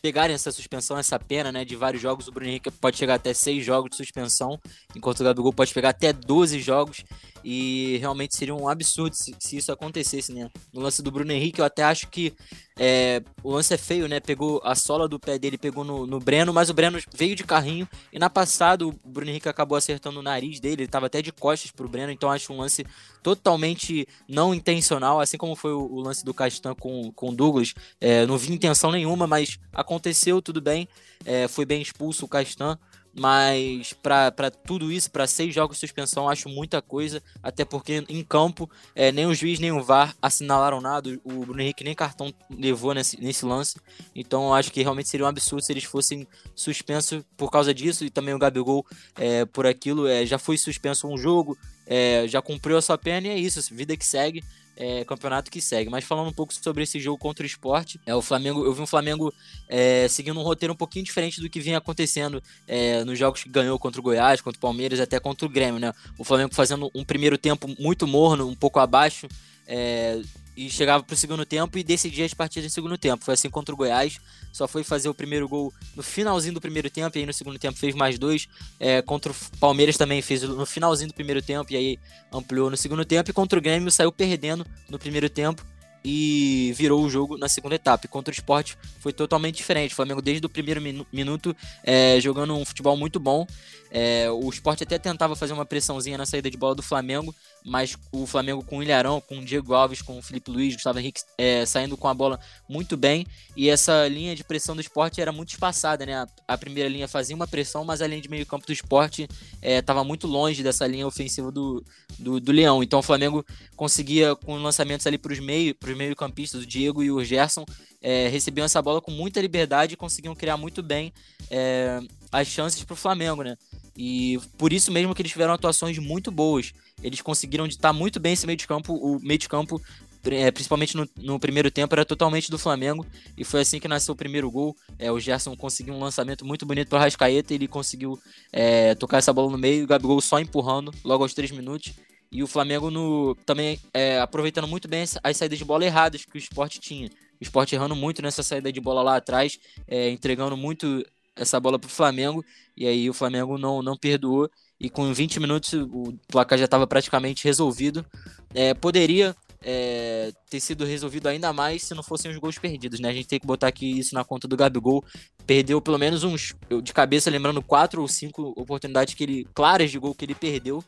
pegarem essa suspensão, essa pena né, de vários jogos, o Bruno Henrique pode chegar até seis jogos de suspensão, enquanto o Gabigol pode pegar até 12 jogos. E realmente seria um absurdo se, se isso acontecesse, né? No lance do Bruno Henrique, eu até acho que é, o lance é feio, né? Pegou a sola do pé dele, pegou no, no Breno, mas o Breno veio de carrinho e na passada o Bruno Henrique acabou acertando o nariz dele, ele tava até de costas pro Breno, então acho um lance totalmente não intencional, assim como foi o, o lance do Castan com, com o Douglas. É, não vi intenção nenhuma, mas aconteceu, tudo bem. É, foi bem expulso o Castan. Mas para tudo isso, para seis jogos de suspensão, acho muita coisa. Até porque em campo, é, nem o juiz nem o VAR assinalaram nada. O Bruno Henrique nem cartão levou nesse, nesse lance. Então acho que realmente seria um absurdo se eles fossem suspensos por causa disso. E também o Gabigol é, por aquilo. É, já foi suspenso um jogo, é, já cumpriu a sua pena e é isso. Vida que segue é, campeonato que segue. Mas falando um pouco sobre esse jogo contra o esporte, é, o Flamengo, eu vi um Flamengo é, seguindo um roteiro um pouquinho diferente do que vinha acontecendo é, nos jogos que ganhou contra o Goiás, contra o Palmeiras, até contra o Grêmio, né? O Flamengo fazendo um primeiro tempo muito morno, um pouco abaixo. É, e chegava pro segundo tempo e decidia as partidas em segundo tempo. Foi assim contra o Goiás, só foi fazer o primeiro gol no finalzinho do primeiro tempo, e aí no segundo tempo fez mais dois. É, contra o Palmeiras também fez no finalzinho do primeiro tempo, e aí ampliou no segundo tempo. E contra o Grêmio saiu perdendo no primeiro tempo e virou o jogo na segunda etapa. E contra o esporte foi totalmente diferente. O Flamengo, desde o primeiro minuto, é, jogando um futebol muito bom. É, o esporte até tentava fazer uma pressãozinha na saída de bola do Flamengo, mas o Flamengo com o Ilharão, com o Diego Alves, com o Felipe Luiz, Gustavo Henrique é, saindo com a bola muito bem. E essa linha de pressão do esporte era muito espaçada, né? A, a primeira linha fazia uma pressão, mas a linha de meio campo do esporte estava é, muito longe dessa linha ofensiva do, do, do, Leão. Então o Flamengo conseguia, com lançamentos ali para os meio, meio-campistas, o Diego e o Gerson, é, recebiam essa bola com muita liberdade e conseguiam criar muito bem é, as chances para o Flamengo, né? E por isso mesmo que eles tiveram atuações muito boas. Eles conseguiram estar muito bem esse meio de campo. O meio de campo, é, principalmente no, no, primeiro tempo, era totalmente do Flamengo. E foi assim que nasceu o primeiro gol. É, o Gerson conseguiu um lançamento muito bonito para o Rascaeta. Ele conseguiu é, tocar essa bola no meio. O Gabigol só empurrando logo aos três minutos. E o Flamengo no, também é, aproveitando muito bem as, as saídas de bola erradas que o esporte tinha. O esporte errando muito nessa saída de bola lá atrás, é, entregando muito essa bola para o Flamengo. E aí o Flamengo não, não perdoou. E com 20 minutos o placar já estava praticamente resolvido. É, poderia é, ter sido resolvido ainda mais se não fossem os gols perdidos, né? A gente tem que botar aqui isso na conta do Gabigol. Perdeu pelo menos uns, de cabeça lembrando, quatro ou cinco oportunidades que ele, claras de gol que ele perdeu.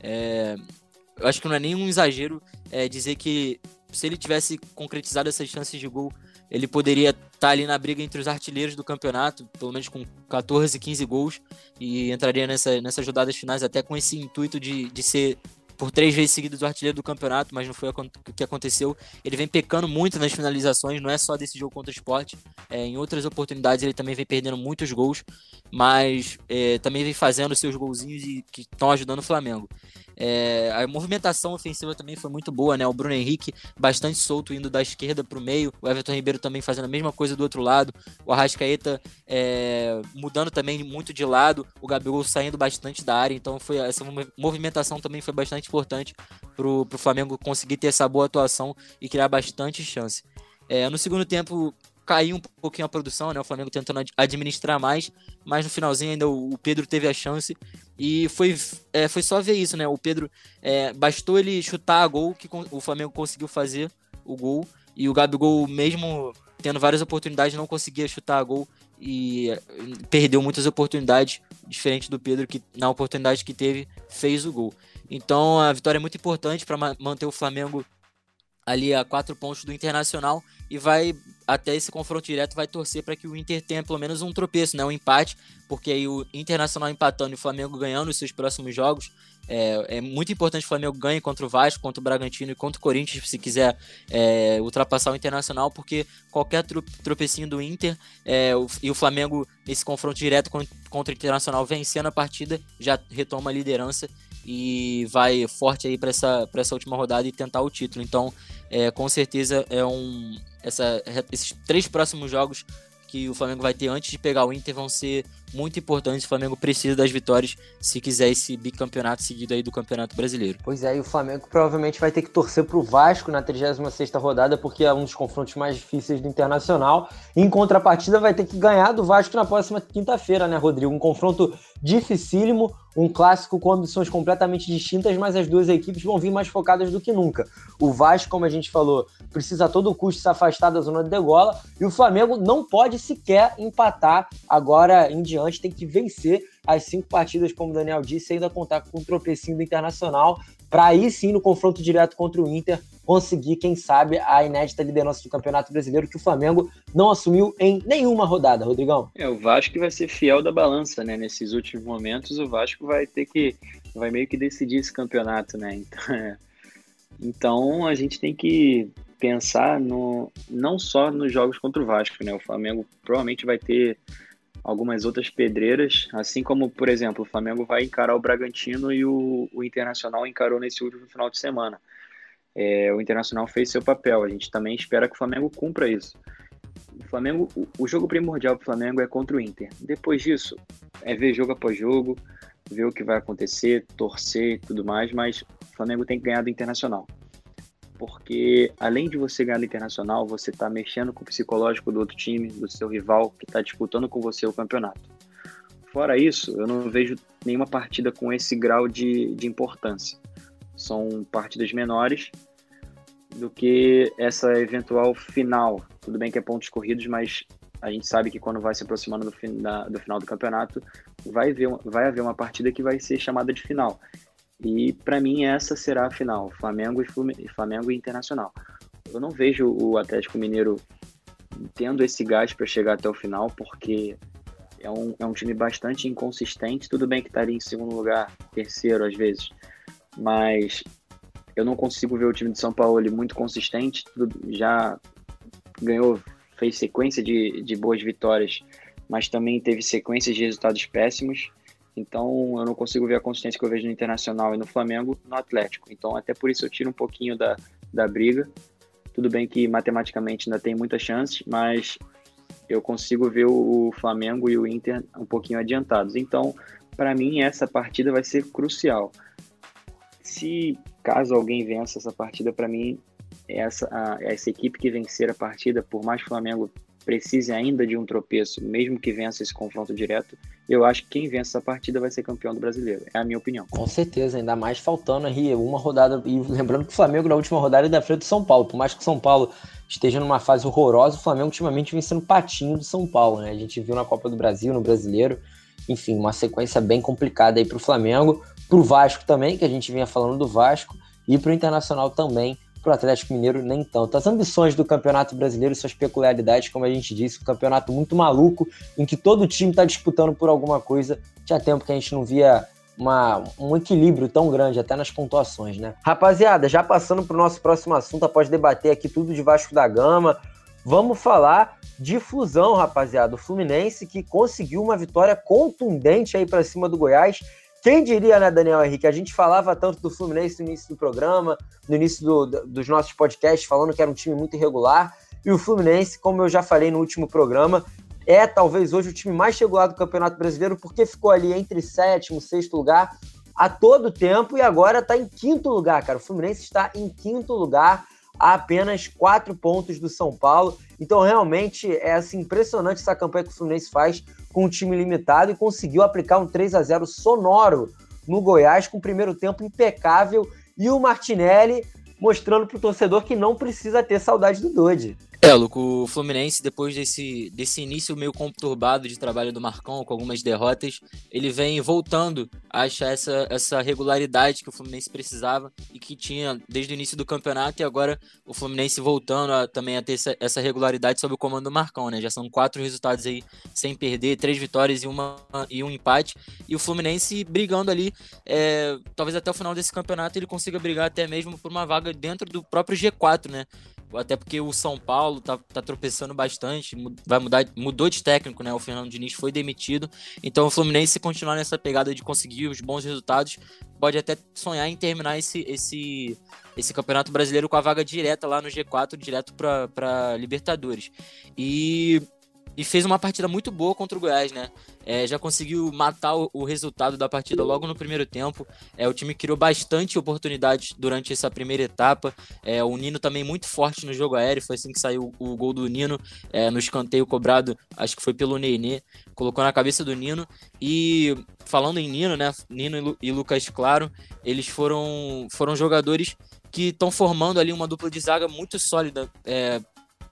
É, eu acho que não é nenhum exagero é, dizer que se ele tivesse concretizado essas chances de gol, ele poderia estar tá ali na briga entre os artilheiros do campeonato, pelo menos com 14, 15 gols, e entraria nessa, nessas rodadas finais até com esse intuito de, de ser por três vezes seguidas o artilheiro do campeonato, mas não foi o que aconteceu. Ele vem pecando muito nas finalizações, não é só desse jogo contra o esporte. É, em outras oportunidades ele também vem perdendo muitos gols, mas é, também vem fazendo seus golzinhos e que estão ajudando o Flamengo. É, a movimentação ofensiva também foi muito boa, né? O Bruno Henrique bastante solto indo da esquerda para o meio, o Everton Ribeiro também fazendo a mesma coisa do outro lado, o Arrascaeta é, mudando também muito de lado, o Gabigol saindo bastante da área, então foi essa movimentação também foi bastante importante para o Flamengo conseguir ter essa boa atuação e criar bastante chance. É, no segundo tempo, caiu um pouquinho a produção, né? O Flamengo tentando administrar mais, mas no finalzinho ainda o Pedro teve a chance e foi, é, foi só ver isso, né? O Pedro é, bastou ele chutar a gol que o Flamengo conseguiu fazer o gol e o Gabigol mesmo tendo várias oportunidades não conseguia chutar a gol e perdeu muitas oportunidades, diferente do Pedro que na oportunidade que teve fez o gol. Então a vitória é muito importante para manter o Flamengo ali a quatro pontos do Internacional e vai até esse confronto direto vai torcer para que o Inter tenha pelo menos um tropeço, né, um empate, porque aí o Internacional empatando e o Flamengo ganhando os seus próximos jogos é, é muito importante o Flamengo ganhe contra o Vasco, contra o Bragantino e contra o Corinthians se quiser é, ultrapassar o Internacional, porque qualquer tropecinho do Inter é, o, e o Flamengo nesse confronto direto contra o Internacional vencendo a partida já retoma a liderança e vai forte aí para essa, essa última rodada e tentar o título. Então, é, com certeza é um essa, esses três próximos jogos que o Flamengo vai ter antes de pegar o Inter vão ser muito importantes. O Flamengo precisa das vitórias se quiser esse bicampeonato seguido aí do Campeonato Brasileiro. Pois é, e o Flamengo provavelmente vai ter que torcer para o Vasco na 36ª rodada, porque é um dos confrontos mais difíceis do Internacional. Em contrapartida, vai ter que ganhar do Vasco na próxima quinta-feira, né, Rodrigo? Um confronto dificílimo, um clássico com ambições completamente distintas, mas as duas equipes vão vir mais focadas do que nunca. O Vasco, como a gente falou, precisa a todo custo se afastar da zona de degola, e o Flamengo não pode sequer empatar agora em diante, tem que vencer as cinco partidas, como o Daniel disse, ainda contar com um tropecinho do Internacional, para aí sim, no confronto direto contra o Inter, conseguir, quem sabe, a inédita liderança do Campeonato Brasileiro que o Flamengo não assumiu em nenhuma rodada, Rodrigão. É, o Vasco vai ser fiel da balança, né? Nesses últimos momentos, o Vasco vai ter que, vai meio que decidir esse campeonato, né? Então, é, então a gente tem que pensar no, não só nos jogos contra o Vasco, né? O Flamengo provavelmente vai ter algumas outras pedreiras, assim como, por exemplo, o Flamengo vai encarar o Bragantino e o, o Internacional encarou nesse último final de semana. É, o Internacional fez seu papel, a gente também espera que o Flamengo cumpra isso. O Flamengo, o, jogo primordial para o Flamengo é contra o Inter. Depois disso, é ver jogo após jogo, ver o que vai acontecer, torcer e tudo mais, mas o Flamengo tem que ganhar do Internacional porque além de você ganhar no internacional, você está mexendo com o psicológico do outro time, do seu rival que está disputando com você o campeonato. Fora isso, eu não vejo nenhuma partida com esse grau de, de importância. São partidas menores do que essa eventual final. Tudo bem que é pontos corridos, mas a gente sabe que quando vai se aproximando do, fim, da, do final do campeonato, vai, ver, vai haver uma partida que vai ser chamada de final. E para mim essa será a final, Flamengo e Flamengo e Internacional. Eu não vejo o Atlético Mineiro tendo esse gás para chegar até o final, porque é um, é um time bastante inconsistente. Tudo bem que estaria tá em segundo lugar, terceiro às vezes, mas eu não consigo ver o time de São Paulo muito consistente. Já ganhou, fez sequência de, de boas vitórias, mas também teve sequências de resultados péssimos. Então eu não consigo ver a consistência que eu vejo no Internacional e no Flamengo no Atlético. Então até por isso eu tiro um pouquinho da, da briga. Tudo bem que matematicamente ainda tem muitas chances, mas eu consigo ver o Flamengo e o Inter um pouquinho adiantados. Então, para mim, essa partida vai ser crucial. Se caso alguém vença essa partida, para mim, essa, a, essa equipe que vencer a partida, por mais que o Flamengo precise ainda de um tropeço, mesmo que vença esse confronto direto, eu acho que quem vence essa partida vai ser campeão do brasileiro. É a minha opinião. Com certeza, ainda mais faltando aí uma rodada. E lembrando que o Flamengo na última rodada é da frente do São Paulo. Por mais que o São Paulo esteja numa fase horrorosa, o Flamengo ultimamente vem sendo patinho do São Paulo, né? A gente viu na Copa do Brasil, no brasileiro. Enfim, uma sequência bem complicada aí para o Flamengo, para o Vasco também, que a gente vinha falando do Vasco, e para o Internacional também para o Atlético Mineiro, nem tanto. As ambições do Campeonato Brasileiro suas peculiaridades, como a gente disse, um campeonato muito maluco, em que todo time está disputando por alguma coisa. Tinha tempo que a gente não via uma, um equilíbrio tão grande, até nas pontuações, né? Rapaziada, já passando para o nosso próximo assunto, após debater aqui tudo de Vasco da Gama, vamos falar de fusão, rapaziada. O Fluminense que conseguiu uma vitória contundente aí para cima do Goiás quem diria, né, Daniel Henrique? A gente falava tanto do Fluminense no início do programa, no início do, dos nossos podcasts, falando que era um time muito irregular. E o Fluminense, como eu já falei no último programa, é talvez hoje o time mais regular do Campeonato Brasileiro, porque ficou ali entre sétimo sexto lugar a todo tempo e agora está em quinto lugar, cara. O Fluminense está em quinto lugar a apenas quatro pontos do São Paulo. Então, realmente, é assim, impressionante essa campanha que o Fluminense faz com um time limitado e conseguiu aplicar um 3 a 0 sonoro no Goiás, com o primeiro tempo impecável. E o Martinelli mostrando para o torcedor que não precisa ter saudade do Dodge. É, Luco, o Fluminense, depois desse, desse início meio conturbado de trabalho do Marcão, com algumas derrotas, ele vem voltando a achar essa, essa regularidade que o Fluminense precisava e que tinha desde o início do campeonato, e agora o Fluminense voltando a, também a ter essa, essa regularidade sob o comando do Marcão, né? Já são quatro resultados aí sem perder, três vitórias e, uma, e um empate, e o Fluminense brigando ali, é, talvez até o final desse campeonato ele consiga brigar até mesmo por uma vaga dentro do próprio G4, né? Até porque o São Paulo tá, tá tropeçando bastante, vai mudar, mudou de técnico, né? O Fernando Diniz foi demitido. Então o Fluminense, se continuar nessa pegada de conseguir os bons resultados, pode até sonhar em terminar esse, esse, esse Campeonato Brasileiro com a vaga direta lá no G4, direto para Libertadores. E e fez uma partida muito boa contra o Goiás, né? É, já conseguiu matar o, o, resultado da partida logo no primeiro tempo. É, o time criou bastante oportunidades durante essa primeira etapa. É, o Nino também muito forte no jogo aéreo. Foi assim que saiu o, o gol do Nino é, no escanteio cobrado, acho que foi pelo Nenê. Colocou na cabeça do Nino. E falando em Nino, né? Nino e, e Lucas Claro, eles foram, foram jogadores que estão formando ali uma dupla de zaga muito sólida é,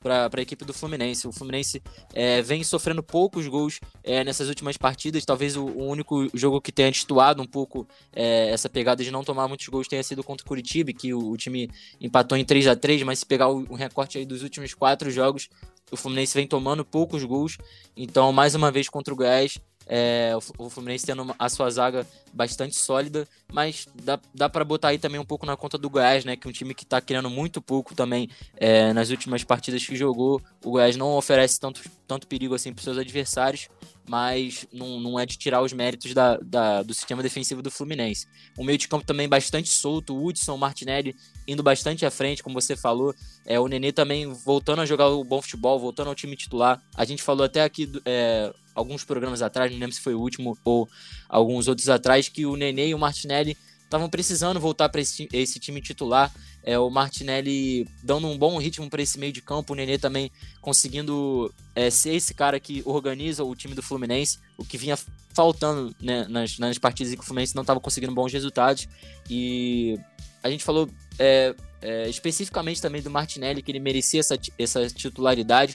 para a equipe do Fluminense. O Fluminense é, vem sofrendo poucos gols é, nessas últimas partidas. Talvez o, o, único jogo que tenha destoado um pouco é, essa pegada de não tomar muitos gols tenha sido contra o Curitiba, que o, o time empatou em 3 a 3 mas se pegar o, o recorte aí dos últimos quatro jogos, o Fluminense vem tomando poucos gols. Então, mais uma vez contra o Goiás, é, o, Fluminense tendo a sua zaga bastante sólida, mas dá, dá para botar aí também um pouco na conta do Goiás, né? Que é um time que está criando muito pouco também é, nas últimas partidas que jogou. O Goiás não oferece tanto, tanto perigo assim para seus adversários, mas não, não é de tirar os méritos da, da, do sistema defensivo do Fluminense. O meio de campo também bastante solto, o Hudson, Martinelli indo bastante à frente, como você falou. É, o Nenê também voltando a jogar o bom futebol, voltando ao time titular. A gente falou até aqui é, alguns programas atrás, não lembro se foi o último ou alguns outros atrás, que o Nenê e o Martinelli estavam precisando voltar para esse, esse, time titular. É, o Martinelli dando um bom ritmo para esse meio de campo, o Nenê também conseguindo é, ser esse cara que organiza o time do Fluminense, o que vinha faltando né, nas, nas partidas em que o Fluminense não estava conseguindo bons resultados. E a gente falou é, é, especificamente também do Martinelli, que ele merecia essa, essa titularidade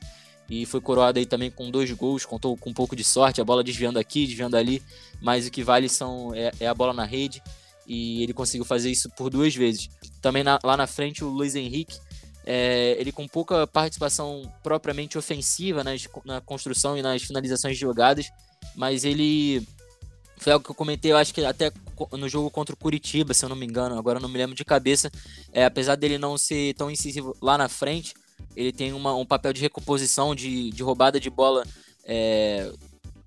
e foi coroado aí também com dois gols, contou com um pouco de sorte, a bola desviando aqui, desviando ali, mas o que vale são, é, é a bola na rede e ele conseguiu fazer isso por duas vezes. Também na, lá na frente o Luiz Henrique, é, ele com pouca participação propriamente ofensiva nas, na construção e nas finalizações de jogadas, mas ele foi algo que eu comentei, eu acho que até no jogo contra o Curitiba, se eu não me engano, agora não me lembro de cabeça, é, apesar dele não ser tão incisivo lá na frente, ele tem uma, um papel de recomposição, de, de roubada de bola é,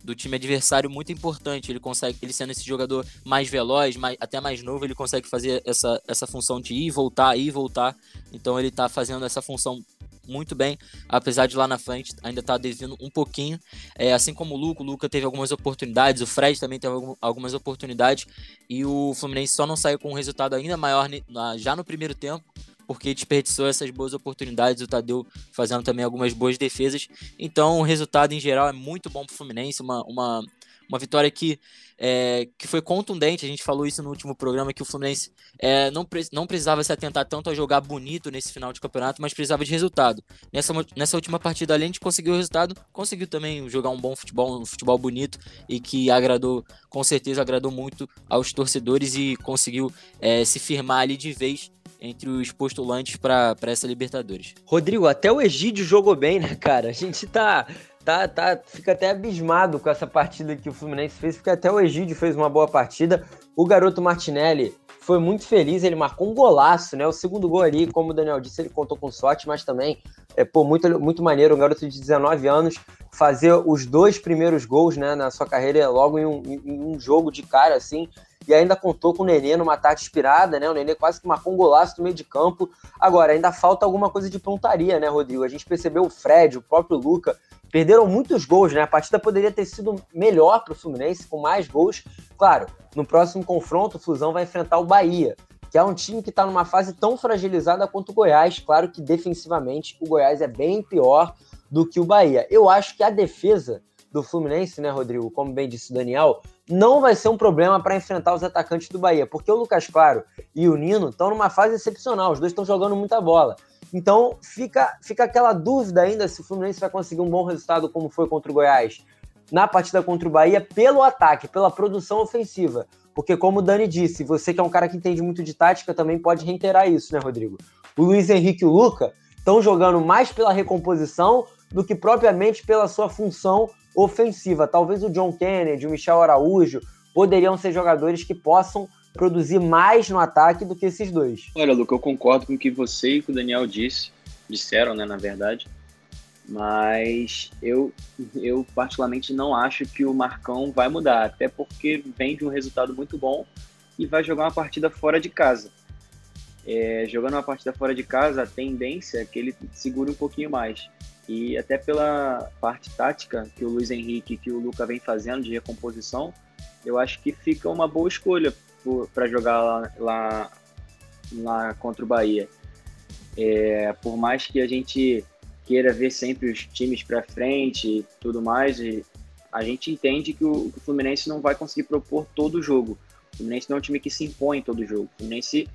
do time adversário muito importante. Ele consegue, ele sendo esse jogador mais veloz, mais, até mais novo, ele consegue fazer essa, essa função de ir e voltar, ir e voltar. Então ele está fazendo essa função muito bem, apesar de lá na frente ainda tá devendo um pouquinho. É, assim como o Luca, o Luca teve algumas oportunidades, o Fred também teve algumas oportunidades, e o Fluminense só não saiu com um resultado ainda maior já no primeiro tempo porque desperdiçou essas boas oportunidades, o Tadeu fazendo também algumas boas defesas. Então, o resultado em geral é muito bom para o Fluminense, uma, uma, uma vitória que, é, que foi contundente. A gente falou isso no último programa que o Fluminense é, não, não precisava se atentar tanto a jogar bonito nesse final de campeonato, mas precisava de resultado. Nessa, nessa última partida, além de conseguir o resultado, conseguiu também jogar um bom futebol, um futebol bonito e que agradou, com certeza agradou muito aos torcedores e conseguiu é, se firmar ali de vez entre os postulantes para essa Libertadores. Rodrigo, até o Egídio jogou bem, né, cara? A gente tá, tá, tá, fica até abismado com essa partida que o Fluminense fez, porque até o Egídio fez uma boa partida. O garoto Martinelli foi muito feliz, ele marcou um golaço, né? O segundo gol ali, como o Daniel disse, ele contou com sorte, mas também é pô, muito, muito maneiro, um garoto de 19 anos fazer os dois primeiros gols, né, na sua carreira logo em um, em um jogo de cara assim e ainda contou com o Nenê numa ataque inspirada, né? O Nenê quase que marcou um golaço no meio de campo. Agora, ainda falta alguma coisa de pontaria, né, Rodrigo? A gente percebeu o Fred, o próprio Luca, perderam muitos gols, né? A partida poderia ter sido melhor para o Fluminense, com mais gols. Claro, no próximo confronto, o Fusão vai enfrentar o Bahia, que é um time que está numa fase tão fragilizada quanto o Goiás. Claro que defensivamente o Goiás é bem pior do que o Bahia. Eu acho que a defesa do Fluminense, né, Rodrigo? Como bem disse o Daniel, não vai ser um problema para enfrentar os atacantes do Bahia, porque o Lucas Claro e o Nino estão numa fase excepcional, os dois estão jogando muita bola. Então fica, fica aquela dúvida ainda se o Fluminense vai conseguir um bom resultado como foi contra o Goiás na partida contra o Bahia pelo ataque, pela produção ofensiva. Porque, como o Dani disse, você que é um cara que entende muito de tática também pode reiterar isso, né, Rodrigo? O Luiz Henrique e o Luca estão jogando mais pela recomposição do que propriamente pela sua função ofensiva. Talvez o John Kennedy, o Michel Araújo poderiam ser jogadores que possam produzir mais no ataque do que esses dois. Olha, Luca, eu concordo com o que você e o Daniel disse, disseram, né, na verdade. Mas eu, eu particularmente não acho que o Marcão vai mudar, até porque vem de um resultado muito bom e vai jogar uma partida fora de casa. É, jogando uma partida fora de casa, a tendência é que ele segure um pouquinho mais. E até pela parte tática que o Luiz Henrique que o Luca vem fazendo de recomposição, eu acho que fica uma boa escolha para jogar lá, lá, lá, contra o Bahia. É, por mais que a gente queira ver sempre os times para frente e tudo mais, e a gente entende que o, que o, Fluminense não vai conseguir propor todo o jogo. O Fluminense não é um time que se impõe todo o jogo. O Fluminense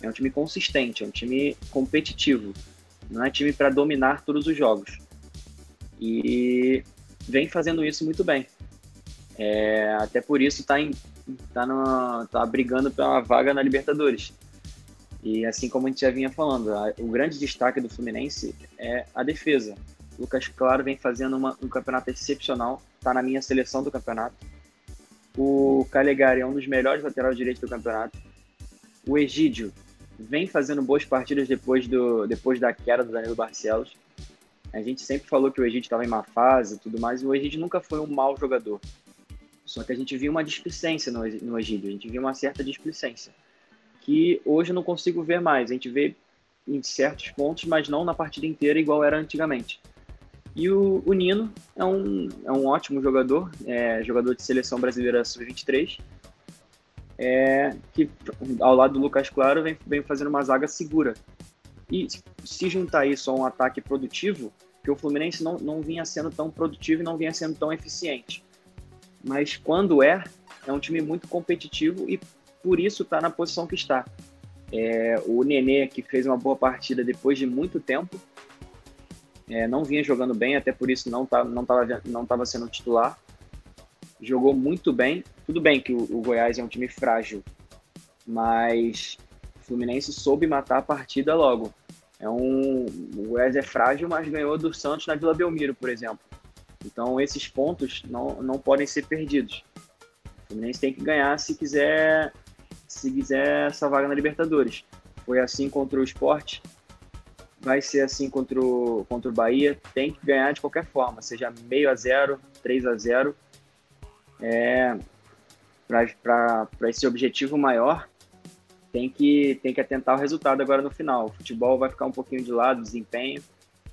é um time consistente, é um time competitivo. Não é time para dominar todos os jogos. E vem fazendo isso muito bem. É, até por isso está tá, no, tá brigando pela vaga na Libertadores. E assim como a gente já vinha falando, a, o grande destaque do Fluminense é a defesa. O Lucas Claro vem fazendo uma, um campeonato excepcional, está na minha seleção do campeonato. O Calegari é um dos melhores laterais direitos do campeonato. O Egídio vem fazendo boas partidas depois, do, depois da queda do Danilo Barcelos. A gente sempre falou que o Egídio estava em má fase e tudo mais, e o Egídio nunca foi um mau jogador. Só que a gente viu uma displicência no, Egídio, a gente viu uma certa displicência, que hoje eu não consigo ver mais. A gente vê em certos pontos, mas não na partida inteira igual era antigamente. E o, o Nino é um, é um ótimo jogador, é jogador de seleção brasileira sub-23, é, que ao lado do Lucas Claro vem, vem fazendo uma zaga segura. E se juntar isso a um ataque produtivo, que o Fluminense não, não vinha sendo tão produtivo e não vinha sendo tão eficiente mas quando é, é um time muito competitivo e por isso está na posição que está. É, o Nenê, que fez uma boa partida depois de muito tempo, é, não vinha jogando bem, até por isso não estava não tava, não tava sendo titular. Jogou muito bem. Tudo bem que o, Goiás é um time frágil, mas o Fluminense soube matar a partida logo. É um, o Goiás é frágil, mas ganhou do Santos na Vila Belmiro, por exemplo. Então, esses pontos não, não podem ser perdidos. O Fluminense tem que ganhar se quiser, se quiser essa vaga na Libertadores. Foi assim contra o Sport, vai ser assim contra o, contra o Bahia. Tem que ganhar de qualquer forma, seja meio a zero, 3 a 0 é, para esse objetivo maior, tem que, tem que atentar o resultado agora no final. O futebol vai ficar um pouquinho de lado, desempenho,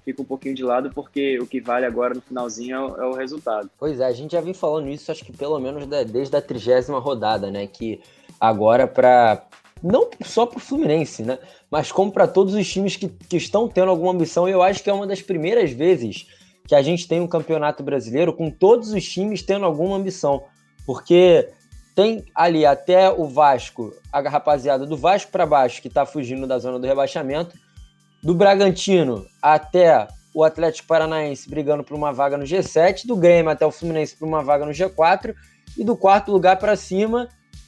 fica um pouquinho de lado, porque o que vale agora no finalzinho é o, é o resultado. Pois é, a gente já vem falando isso, acho que pelo menos desde a trigésima rodada, né? Que agora para não só para o Fluminense, né? Mas como para todos os times que, que estão tendo alguma ambição, eu acho que é uma das primeiras vezes que a gente tem um campeonato brasileiro com todos os times tendo alguma ambição. Porque tem ali até o Vasco, a rapaziada do Vasco para baixo, que está fugindo da zona do rebaixamento, do Bragantino até o Atlético Paranaense brigando por uma vaga no G7, do Grêmio até o Fluminense por uma vaga no G4 e do quarto lugar para cima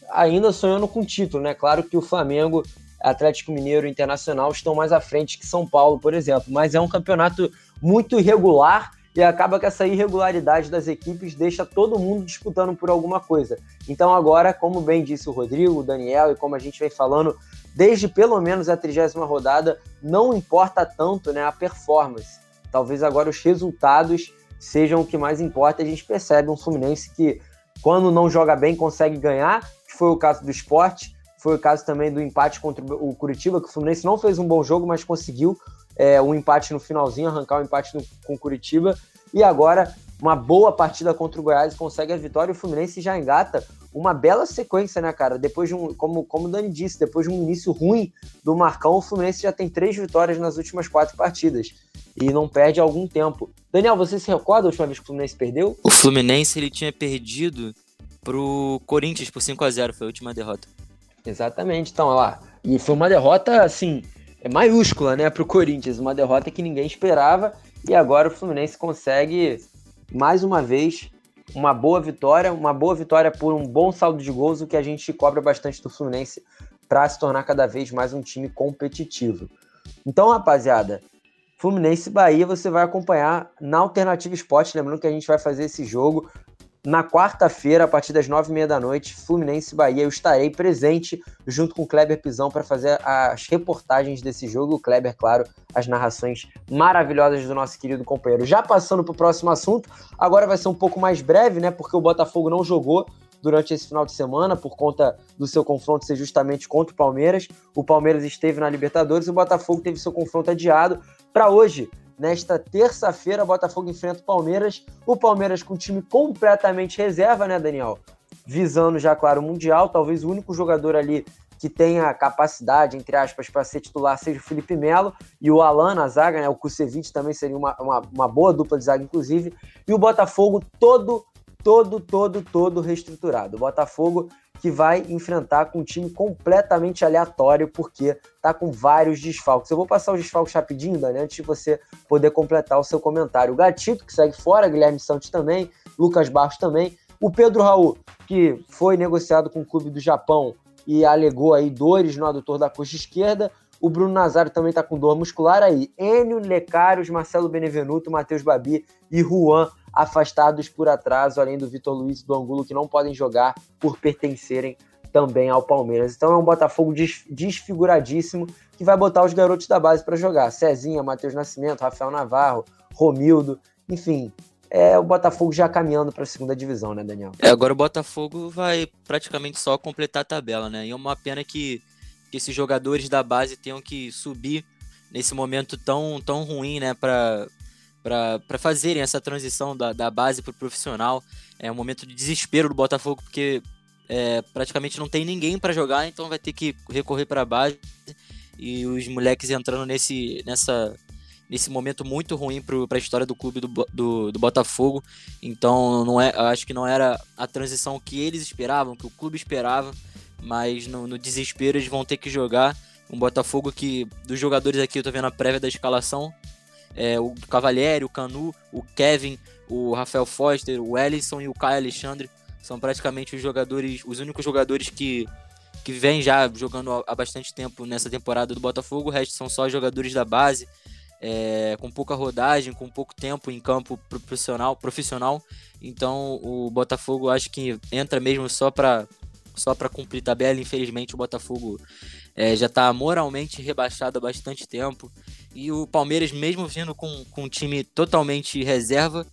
ainda sonhando com título, né? Claro que o Flamengo, Atlético Mineiro e Internacional estão mais à frente que São Paulo, por exemplo, mas é um campeonato muito irregular e acaba que essa irregularidade das equipes deixa todo mundo disputando por alguma coisa. Então agora, como bem disse o Rodrigo, o Daniel e como a gente vem falando desde pelo menos a trigésima rodada, não importa tanto né, a performance. Talvez agora os resultados sejam o que mais importa. A gente percebe um Fluminense que, quando não joga bem, consegue ganhar, que foi o caso do esporte, foi o caso também do empate contra o Curitiba, que o Fluminense não fez um bom jogo, mas conseguiu é, um empate no finalzinho, arrancar o um empate no, com Curitiba. E agora, uma boa partida contra o Goiás, consegue a vitória e o Fluminense já engata uma bela sequência, né, cara? Depois de um, como, como o Dani disse, depois de um início ruim do Marcão, o Fluminense já tem três vitórias nas últimas quatro partidas e não perde algum tempo. Daniel, você se recorda a última vez que o Fluminense perdeu? O Fluminense ele tinha perdido pro Corinthians por 5 a 0 foi a última derrota. Exatamente, então, olha lá. E foi uma derrota, assim, é maiúscula, né, pro Corinthians, uma derrota que ninguém esperava. E agora o Fluminense consegue mais uma vez uma boa vitória, uma boa vitória por um bom saldo de gols, o que a gente cobra bastante do Fluminense para se tornar cada vez mais um time competitivo. Então, rapaziada, Fluminense Bahia você vai acompanhar na Alternativa Esporte, lembrando que a gente vai fazer esse jogo na quarta-feira, a partir das nove e meia da noite, Fluminense Bahia, eu estarei presente junto com o Kleber Pisão para fazer as reportagens desse jogo. O Kleber, claro, as narrações maravilhosas do nosso querido companheiro. Já passando para o próximo assunto, agora vai ser um pouco mais breve, né? Porque o Botafogo não jogou durante esse final de semana por conta do seu confronto ser justamente contra o Palmeiras. O Palmeiras esteve na Libertadores e o Botafogo teve seu confronto adiado para hoje, Nesta terça-feira, Botafogo enfrenta o Palmeiras. O Palmeiras com o time completamente reserva, né, Daniel? Visando já, claro, o Mundial. Talvez o único jogador ali que tenha capacidade, entre aspas, para ser titular seja o Felipe Melo e o Alan na zaga, né? O Kusevich também seria uma, uma, uma boa dupla de zaga, inclusive. E o Botafogo todo, todo, todo, todo reestruturado. O Botafogo que vai enfrentar com um time completamente aleatório, porque tá com vários desfalques. Eu vou passar os desfalques rapidinho, Dani, antes de você poder completar o seu comentário. O Gatito, que segue fora, Guilherme Santos também, Lucas Barros também. O Pedro Raul, que foi negociado com o clube do Japão e alegou aí dores no adutor da coxa esquerda. O Bruno Nazário também está com dor muscular aí. Enio Lecários, Marcelo Benevenuto, Matheus Babi e Juan afastados por atraso, além do Vitor Luiz e do Angulo, que não podem jogar por pertencerem também ao Palmeiras. Então é um Botafogo desfiguradíssimo que vai botar os garotos da base para jogar. Cezinha, Matheus Nascimento, Rafael Navarro, Romildo, enfim. É o Botafogo já caminhando para a segunda divisão, né, Daniel? É, agora o Botafogo vai praticamente só completar a tabela, né? E é uma pena que que esses jogadores da base tenham que subir nesse momento tão, tão ruim, né, para para fazerem essa transição da, da base para o profissional. É um momento de desespero do Botafogo, porque é, praticamente não tem ninguém para jogar, então vai ter que recorrer para a base. E os moleques entrando nesse, nessa, nesse momento muito ruim para a história do clube do, do, do, Botafogo. Então, não é, acho que não era a transição que eles esperavam, que o clube esperava mas no, no, desespero eles vão ter que jogar. Um Botafogo que, dos jogadores aqui, eu tô vendo a prévia da escalação: é, o Cavalieri, o Canu, o Kevin, o Rafael Foster, o Ellison e o Caio Alexandre são praticamente os jogadores, os únicos jogadores que, que vêm já jogando há bastante tempo nessa temporada do Botafogo. O resto são só jogadores da base. É, com pouca rodagem, com pouco tempo em campo profissional, profissional. Então o Botafogo acho que entra mesmo só para só para cumprir tabela. Infelizmente, o Botafogo é, já está moralmente rebaixado há bastante tempo. E o Palmeiras, mesmo vindo com, com um time totalmente reserva,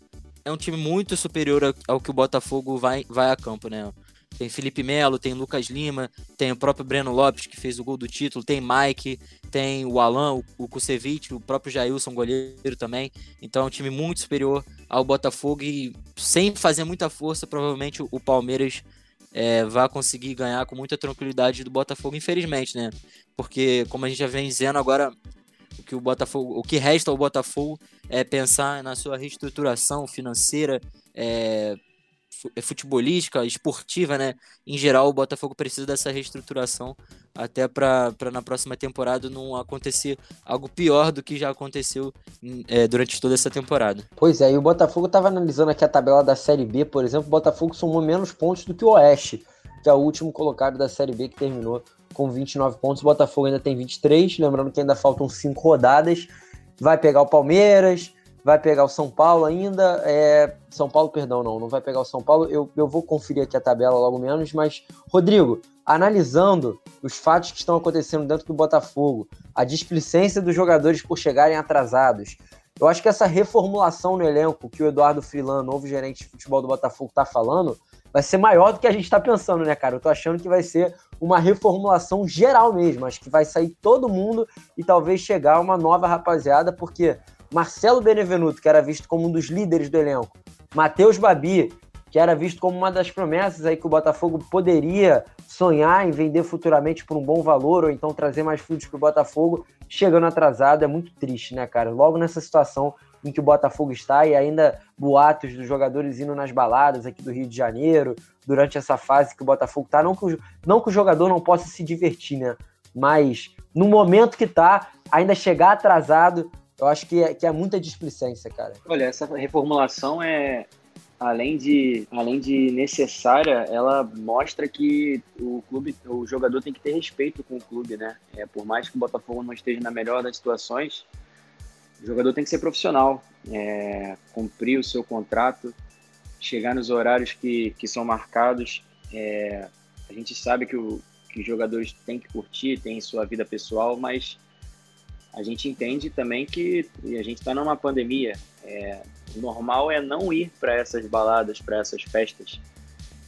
é um time muito superior ao, que o Botafogo vai, vai a campo, né? Tem Felipe Melo, tem Lucas Lima, tem o próprio Breno Lopes, que fez o gol do título, tem Mike, tem o Alan, o, o Kusevich, o próprio Jailson, goleiro também. Então é um time muito superior ao Botafogo e sem fazer muita força, provavelmente o Palmeiras é, vai conseguir ganhar com muita tranquilidade do Botafogo, infelizmente, né? Porque, como a gente já vem dizendo agora, o que o Botafogo, o que resta ao Botafogo é pensar na sua reestruturação financeira, é, futebolística, esportiva, né? Em geral, o Botafogo precisa dessa reestruturação até para na próxima temporada não acontecer algo pior do que já aconteceu é, durante toda essa temporada. Pois é, e o Botafogo estava analisando aqui a tabela da Série B, por exemplo, o Botafogo somou menos pontos do que o Oeste, que é o último colocado da Série B que terminou com 29 pontos. O Botafogo ainda tem 23, lembrando que ainda faltam 5 rodadas. Vai pegar o Palmeiras, vai pegar o São Paulo ainda. É... São Paulo, perdão, não, não vai pegar o São Paulo. Eu, eu vou conferir aqui a tabela logo menos, mas, Rodrigo, analisando os fatos que estão acontecendo dentro do Botafogo, a displicência dos jogadores por chegarem atrasados. Eu acho que essa reformulação no elenco que o Eduardo Frilan, novo gerente de futebol do Botafogo, está falando, vai ser maior do que a gente está pensando, né, cara? Eu tô achando que vai ser uma reformulação geral mesmo. Acho que vai sair todo mundo e talvez chegar uma nova rapaziada, porque Marcelo Benevenuto, que era visto como um dos líderes do elenco, Matheus Babi, que era visto como uma das promessas aí que o Botafogo poderia sonhar em vender futuramente por um bom valor ou então trazer mais frutos para o Botafogo, chegando atrasado, é muito triste, né, cara? Logo nessa situação em que o Botafogo está e ainda boatos dos jogadores indo nas baladas aqui do Rio de Janeiro, durante essa fase que o Botafogo está, não que não que o jogador não possa se divertir, né? Mas no momento que está, ainda chegar atrasado eu acho que é, que é muita displicência, cara. Olha, essa reformulação é, além de, além de necessária, ela mostra que o clube, o jogador tem que ter respeito com o clube, né? É, por mais que o Botafogo não esteja na melhor das situações, o jogador tem que ser profissional, é, cumprir o seu contrato, chegar nos horários que, que são marcados. É, a gente sabe que, o, que os jogadores têm que curtir, têm sua vida pessoal, mas a gente entende também que a gente está numa pandemia. É, o normal é não ir para essas baladas, para essas festas.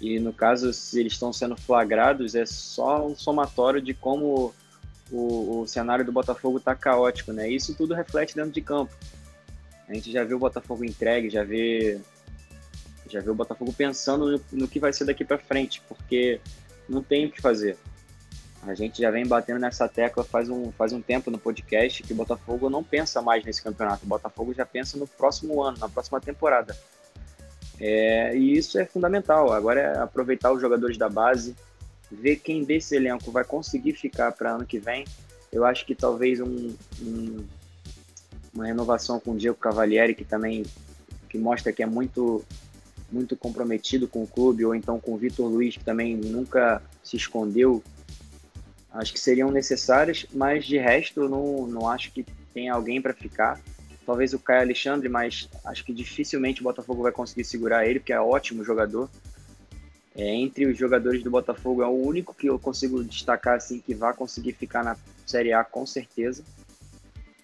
E no caso, se eles estão sendo flagrados, é só um somatório de como o, o cenário do Botafogo está caótico, né? Isso tudo reflete dentro de campo. A gente já vê o Botafogo entregue, já vê já vê o Botafogo pensando no, no que vai ser daqui para frente, porque não tem o que fazer. A gente já vem batendo nessa tecla faz um, faz um tempo no podcast que o Botafogo não pensa mais nesse campeonato. O Botafogo já pensa no próximo ano, na próxima temporada. É, e isso é fundamental. Agora é aproveitar os jogadores da base, ver quem desse elenco vai conseguir ficar para ano que vem. Eu acho que talvez um, um, uma renovação com o Diego Cavalieri, que também que mostra que é muito muito comprometido com o clube, ou então com o Vitor Luiz, que também nunca se escondeu acho que seriam necessárias, mas de resto eu não, não acho que tem alguém para ficar. Talvez o Caio Alexandre, mas acho que dificilmente o Botafogo vai conseguir segurar ele, porque é ótimo jogador. É, entre os jogadores do Botafogo é o único que eu consigo destacar assim que vai conseguir ficar na Série A com certeza.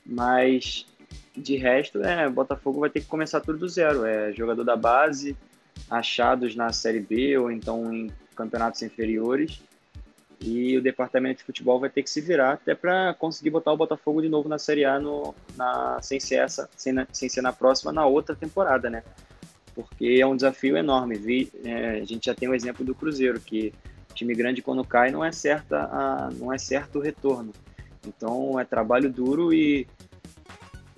Mas de resto, é, o Botafogo vai ter que começar tudo do zero. É jogador da base, achados na Série B ou então em campeonatos inferiores e o departamento de futebol vai ter que se virar até para conseguir botar o Botafogo de novo na Série A no, na, sem, ser essa, sem, sem ser na próxima, na outra temporada, né? Porque é um desafio enorme. Vi, é, a gente já tem o exemplo do Cruzeiro, que time grande quando cai não é, certa a, não é certo o retorno. Então é trabalho duro e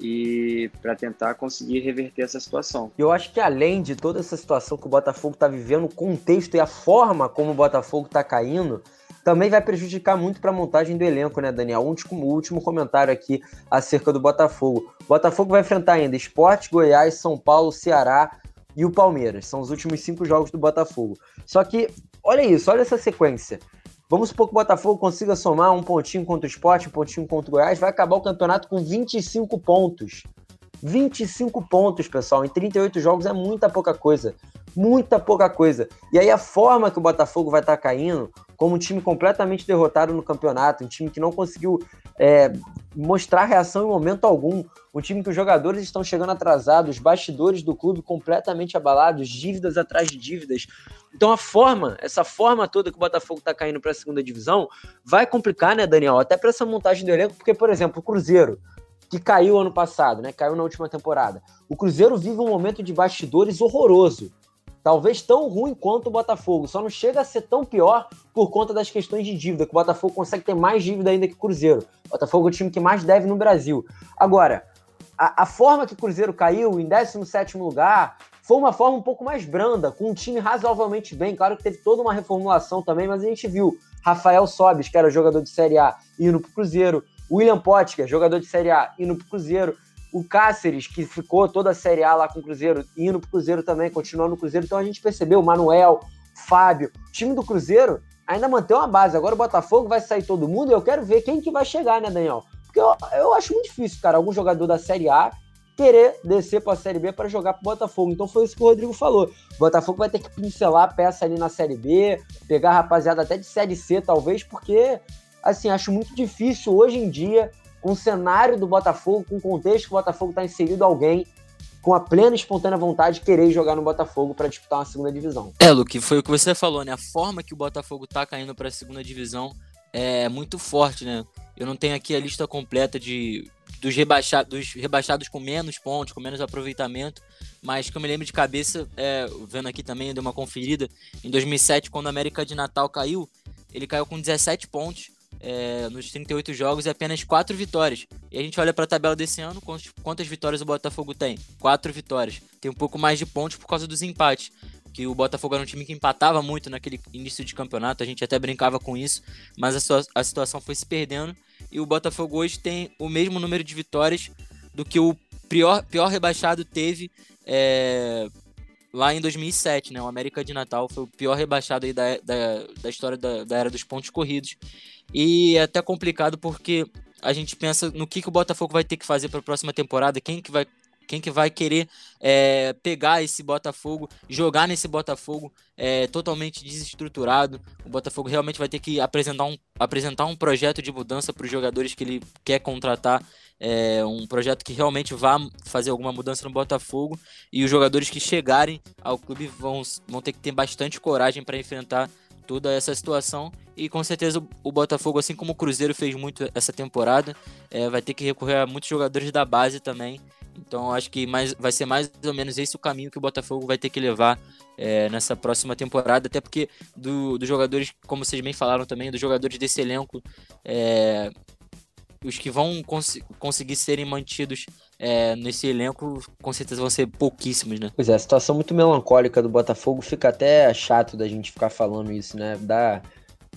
e para tentar conseguir reverter essa situação. Eu acho que além de toda essa situação que o Botafogo está vivendo, o contexto e a forma como o Botafogo está caindo, também vai prejudicar muito para a montagem do elenco, né, Daniel? Último, último comentário aqui acerca do Botafogo. O Botafogo vai enfrentar ainda Esporte, Goiás, São Paulo, Ceará e o Palmeiras. São os últimos cinco jogos do Botafogo. Só que, olha isso, olha essa sequência. Vamos supor que o Botafogo consiga somar um pontinho contra o Esporte, um pontinho contra o Goiás, vai acabar o campeonato com 25 pontos. 25 pontos, pessoal, em 38 jogos é muita pouca coisa. Muita pouca coisa. E aí a forma que o Botafogo vai estar tá caindo, como um time completamente derrotado no campeonato, um time que não conseguiu é, mostrar reação em momento algum, um time que os jogadores estão chegando atrasados, bastidores do clube completamente abalados, dívidas atrás de dívidas. Então a forma, essa forma toda que o Botafogo está caindo para a segunda divisão, vai complicar, né, Daniel? Até para essa montagem do elenco, porque, por exemplo, o Cruzeiro que caiu ano passado, né? Caiu na última temporada. O Cruzeiro vive um momento de bastidores horroroso. Talvez tão ruim quanto o Botafogo. Só não chega a ser tão pior por conta das questões de dívida, que o Botafogo consegue ter mais dívida ainda que o Cruzeiro. O Botafogo é o time que mais deve no Brasil. Agora, a, a forma que o Cruzeiro caiu em 17 lugar foi uma forma um pouco mais branda, com um time razoavelmente bem. Claro que teve toda uma reformulação também, mas a gente viu Rafael Sobis, que era jogador de Série A, indo para o Cruzeiro. William Potker, jogador de Série A, indo para o Cruzeiro. O Cáceres, que ficou toda a Série A lá com o Cruzeiro, indo para o Cruzeiro também, continuando no Cruzeiro. Então a gente percebeu, o Manuel, Fábio, o time do Cruzeiro ainda mantém uma base. Agora o Botafogo vai sair todo mundo. Eu quero ver quem que vai chegar, né, Daniel? Porque eu, eu acho muito difícil, cara, algum jogador da Série A querer descer para a Série B para jogar para o Botafogo. Então foi isso que o Rodrigo falou. O Botafogo vai ter que pincelar a peça ali na Série B, pegar rapaziada até de Série C, talvez, porque assim, acho muito difícil hoje em dia, com o cenário do Botafogo, com o contexto que o Botafogo está inserido, alguém com a plena e espontânea vontade de querer jogar no Botafogo para disputar uma segunda divisão. É, Luke, foi o que você falou, né? A forma que o Botafogo tá caindo para a segunda divisão é muito forte, né? Eu não tenho aqui a lista completa de dos, rebaixa, dos rebaixados com menos pontos, com menos aproveitamento, mas que eu me lembro de cabeça, é, vendo aqui também, deu uma conferida, em 2007, quando a América de Natal caiu, ele caiu com 17 pontos, é, nos 38 jogos e apenas 4 vitórias. E a gente olha para a tabela desse ano, quantas, quantas vitórias o Botafogo tem? 4 vitórias. Tem um pouco mais de pontos por causa dos empates. Que o Botafogo era um time que empatava muito naquele início de campeonato, a gente até brincava com isso, mas a, a situação foi se perdendo. E o Botafogo hoje tem o mesmo número de vitórias do que o pior, pior rebaixado teve é, lá em 2007, né? O América de Natal foi o pior rebaixado aí da, da, da história da, da era dos pontos corridos. E é até complicado porque a gente pensa no que, que o Botafogo vai ter que fazer para a próxima temporada, quem que vai quem que vai querer é, pegar esse Botafogo, jogar nesse Botafogo é, totalmente desestruturado. O Botafogo realmente vai ter que apresentar um, apresentar um projeto de mudança para os jogadores que ele quer contratar. É, um projeto que realmente vá fazer alguma mudança no Botafogo e os jogadores que chegarem ao clube vão, vão ter que ter bastante coragem para enfrentar toda essa situação. E com certeza o Botafogo, assim como o Cruzeiro fez muito essa temporada, é, vai ter que recorrer a muitos jogadores da base também. Então acho que mais, vai ser mais ou menos esse o caminho que o Botafogo vai ter que levar é, nessa próxima temporada, até porque do, dos jogadores, como vocês bem falaram também, dos jogadores desse elenco, é, os que vão cons conseguir serem mantidos é, nesse elenco, com certeza vão ser pouquíssimos, né? Pois é, a situação muito melancólica do Botafogo fica até chato da gente ficar falando isso, né? Dá...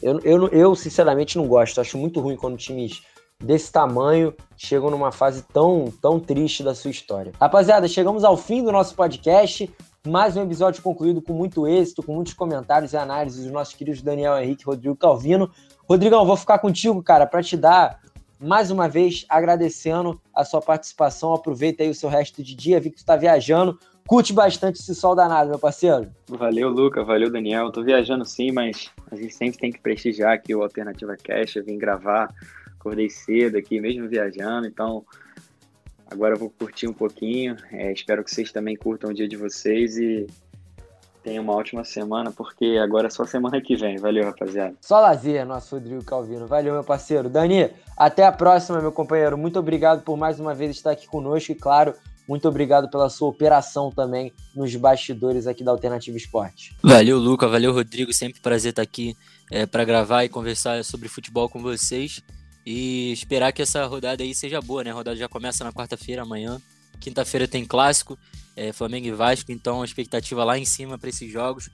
Eu, eu, eu sinceramente não gosto, acho muito ruim quando times desse tamanho chegam numa fase tão, tão triste da sua história. Rapaziada, chegamos ao fim do nosso podcast. Mais um episódio concluído com muito êxito, com muitos comentários e análises dos nossos queridos Daniel Henrique Rodrigo Calvino. Rodrigão, vou ficar contigo, cara, para te dar mais uma vez agradecendo a sua participação. Aproveita aí o seu resto de dia, vi que tu está viajando. Curte bastante esse sol danado, meu parceiro. Valeu, Luca. Valeu, Daniel. Tô viajando sim, mas a gente sempre tem que prestigiar aqui o Alternativa Cash. Eu vim gravar acordei cedo aqui, mesmo viajando, então agora eu vou curtir um pouquinho. É, espero que vocês também curtam o dia de vocês e tenham uma ótima semana, porque agora é só semana que vem. Valeu, rapaziada. Só lazer, nosso Rodrigo Calvino. Valeu, meu parceiro. Dani, até a próxima, meu companheiro. Muito obrigado por mais uma vez estar aqui conosco e, claro, muito obrigado pela sua operação também nos bastidores aqui da Alternativa Esporte. Valeu, Luca. Valeu, Rodrigo. Sempre prazer estar aqui é, para gravar e conversar sobre futebol com vocês. E esperar que essa rodada aí seja boa, né? A rodada já começa na quarta-feira, amanhã. Quinta-feira tem clássico, é, Flamengo e Vasco, então a expectativa lá em cima para esses jogos.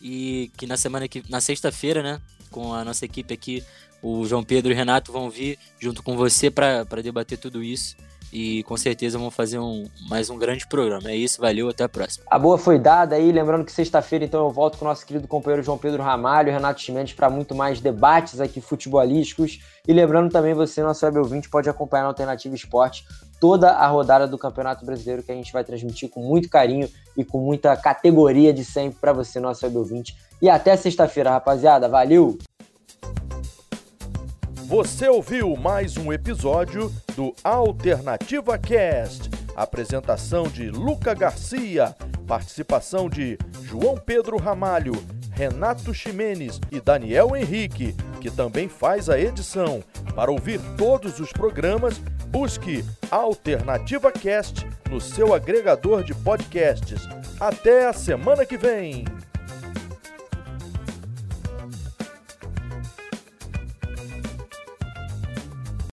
E que na semana que. Na sexta-feira, né? Com a nossa equipe aqui, o João Pedro e o Renato vão vir junto com você para debater tudo isso e com certeza vamos fazer um, mais um grande programa. É isso, valeu, até a próxima. A boa foi dada aí, lembrando que sexta-feira então eu volto com o nosso querido companheiro João Pedro Ramalho, Renato Chimenez para muito mais debates aqui futebolísticos e lembrando também você, nosso web ouvinte, pode acompanhar na Alternativa Esporte toda a rodada do Campeonato Brasileiro que a gente vai transmitir com muito carinho e com muita categoria de sempre para você, nosso web ouvinte. E até sexta-feira, rapaziada. Valeu! Você ouviu mais um episódio do Alternativa Cast. Apresentação de Luca Garcia, participação de João Pedro Ramalho, Renato Ximenes e Daniel Henrique, que também faz a edição. Para ouvir todos os programas, busque Alternativa Cast no seu agregador de podcasts. Até a semana que vem!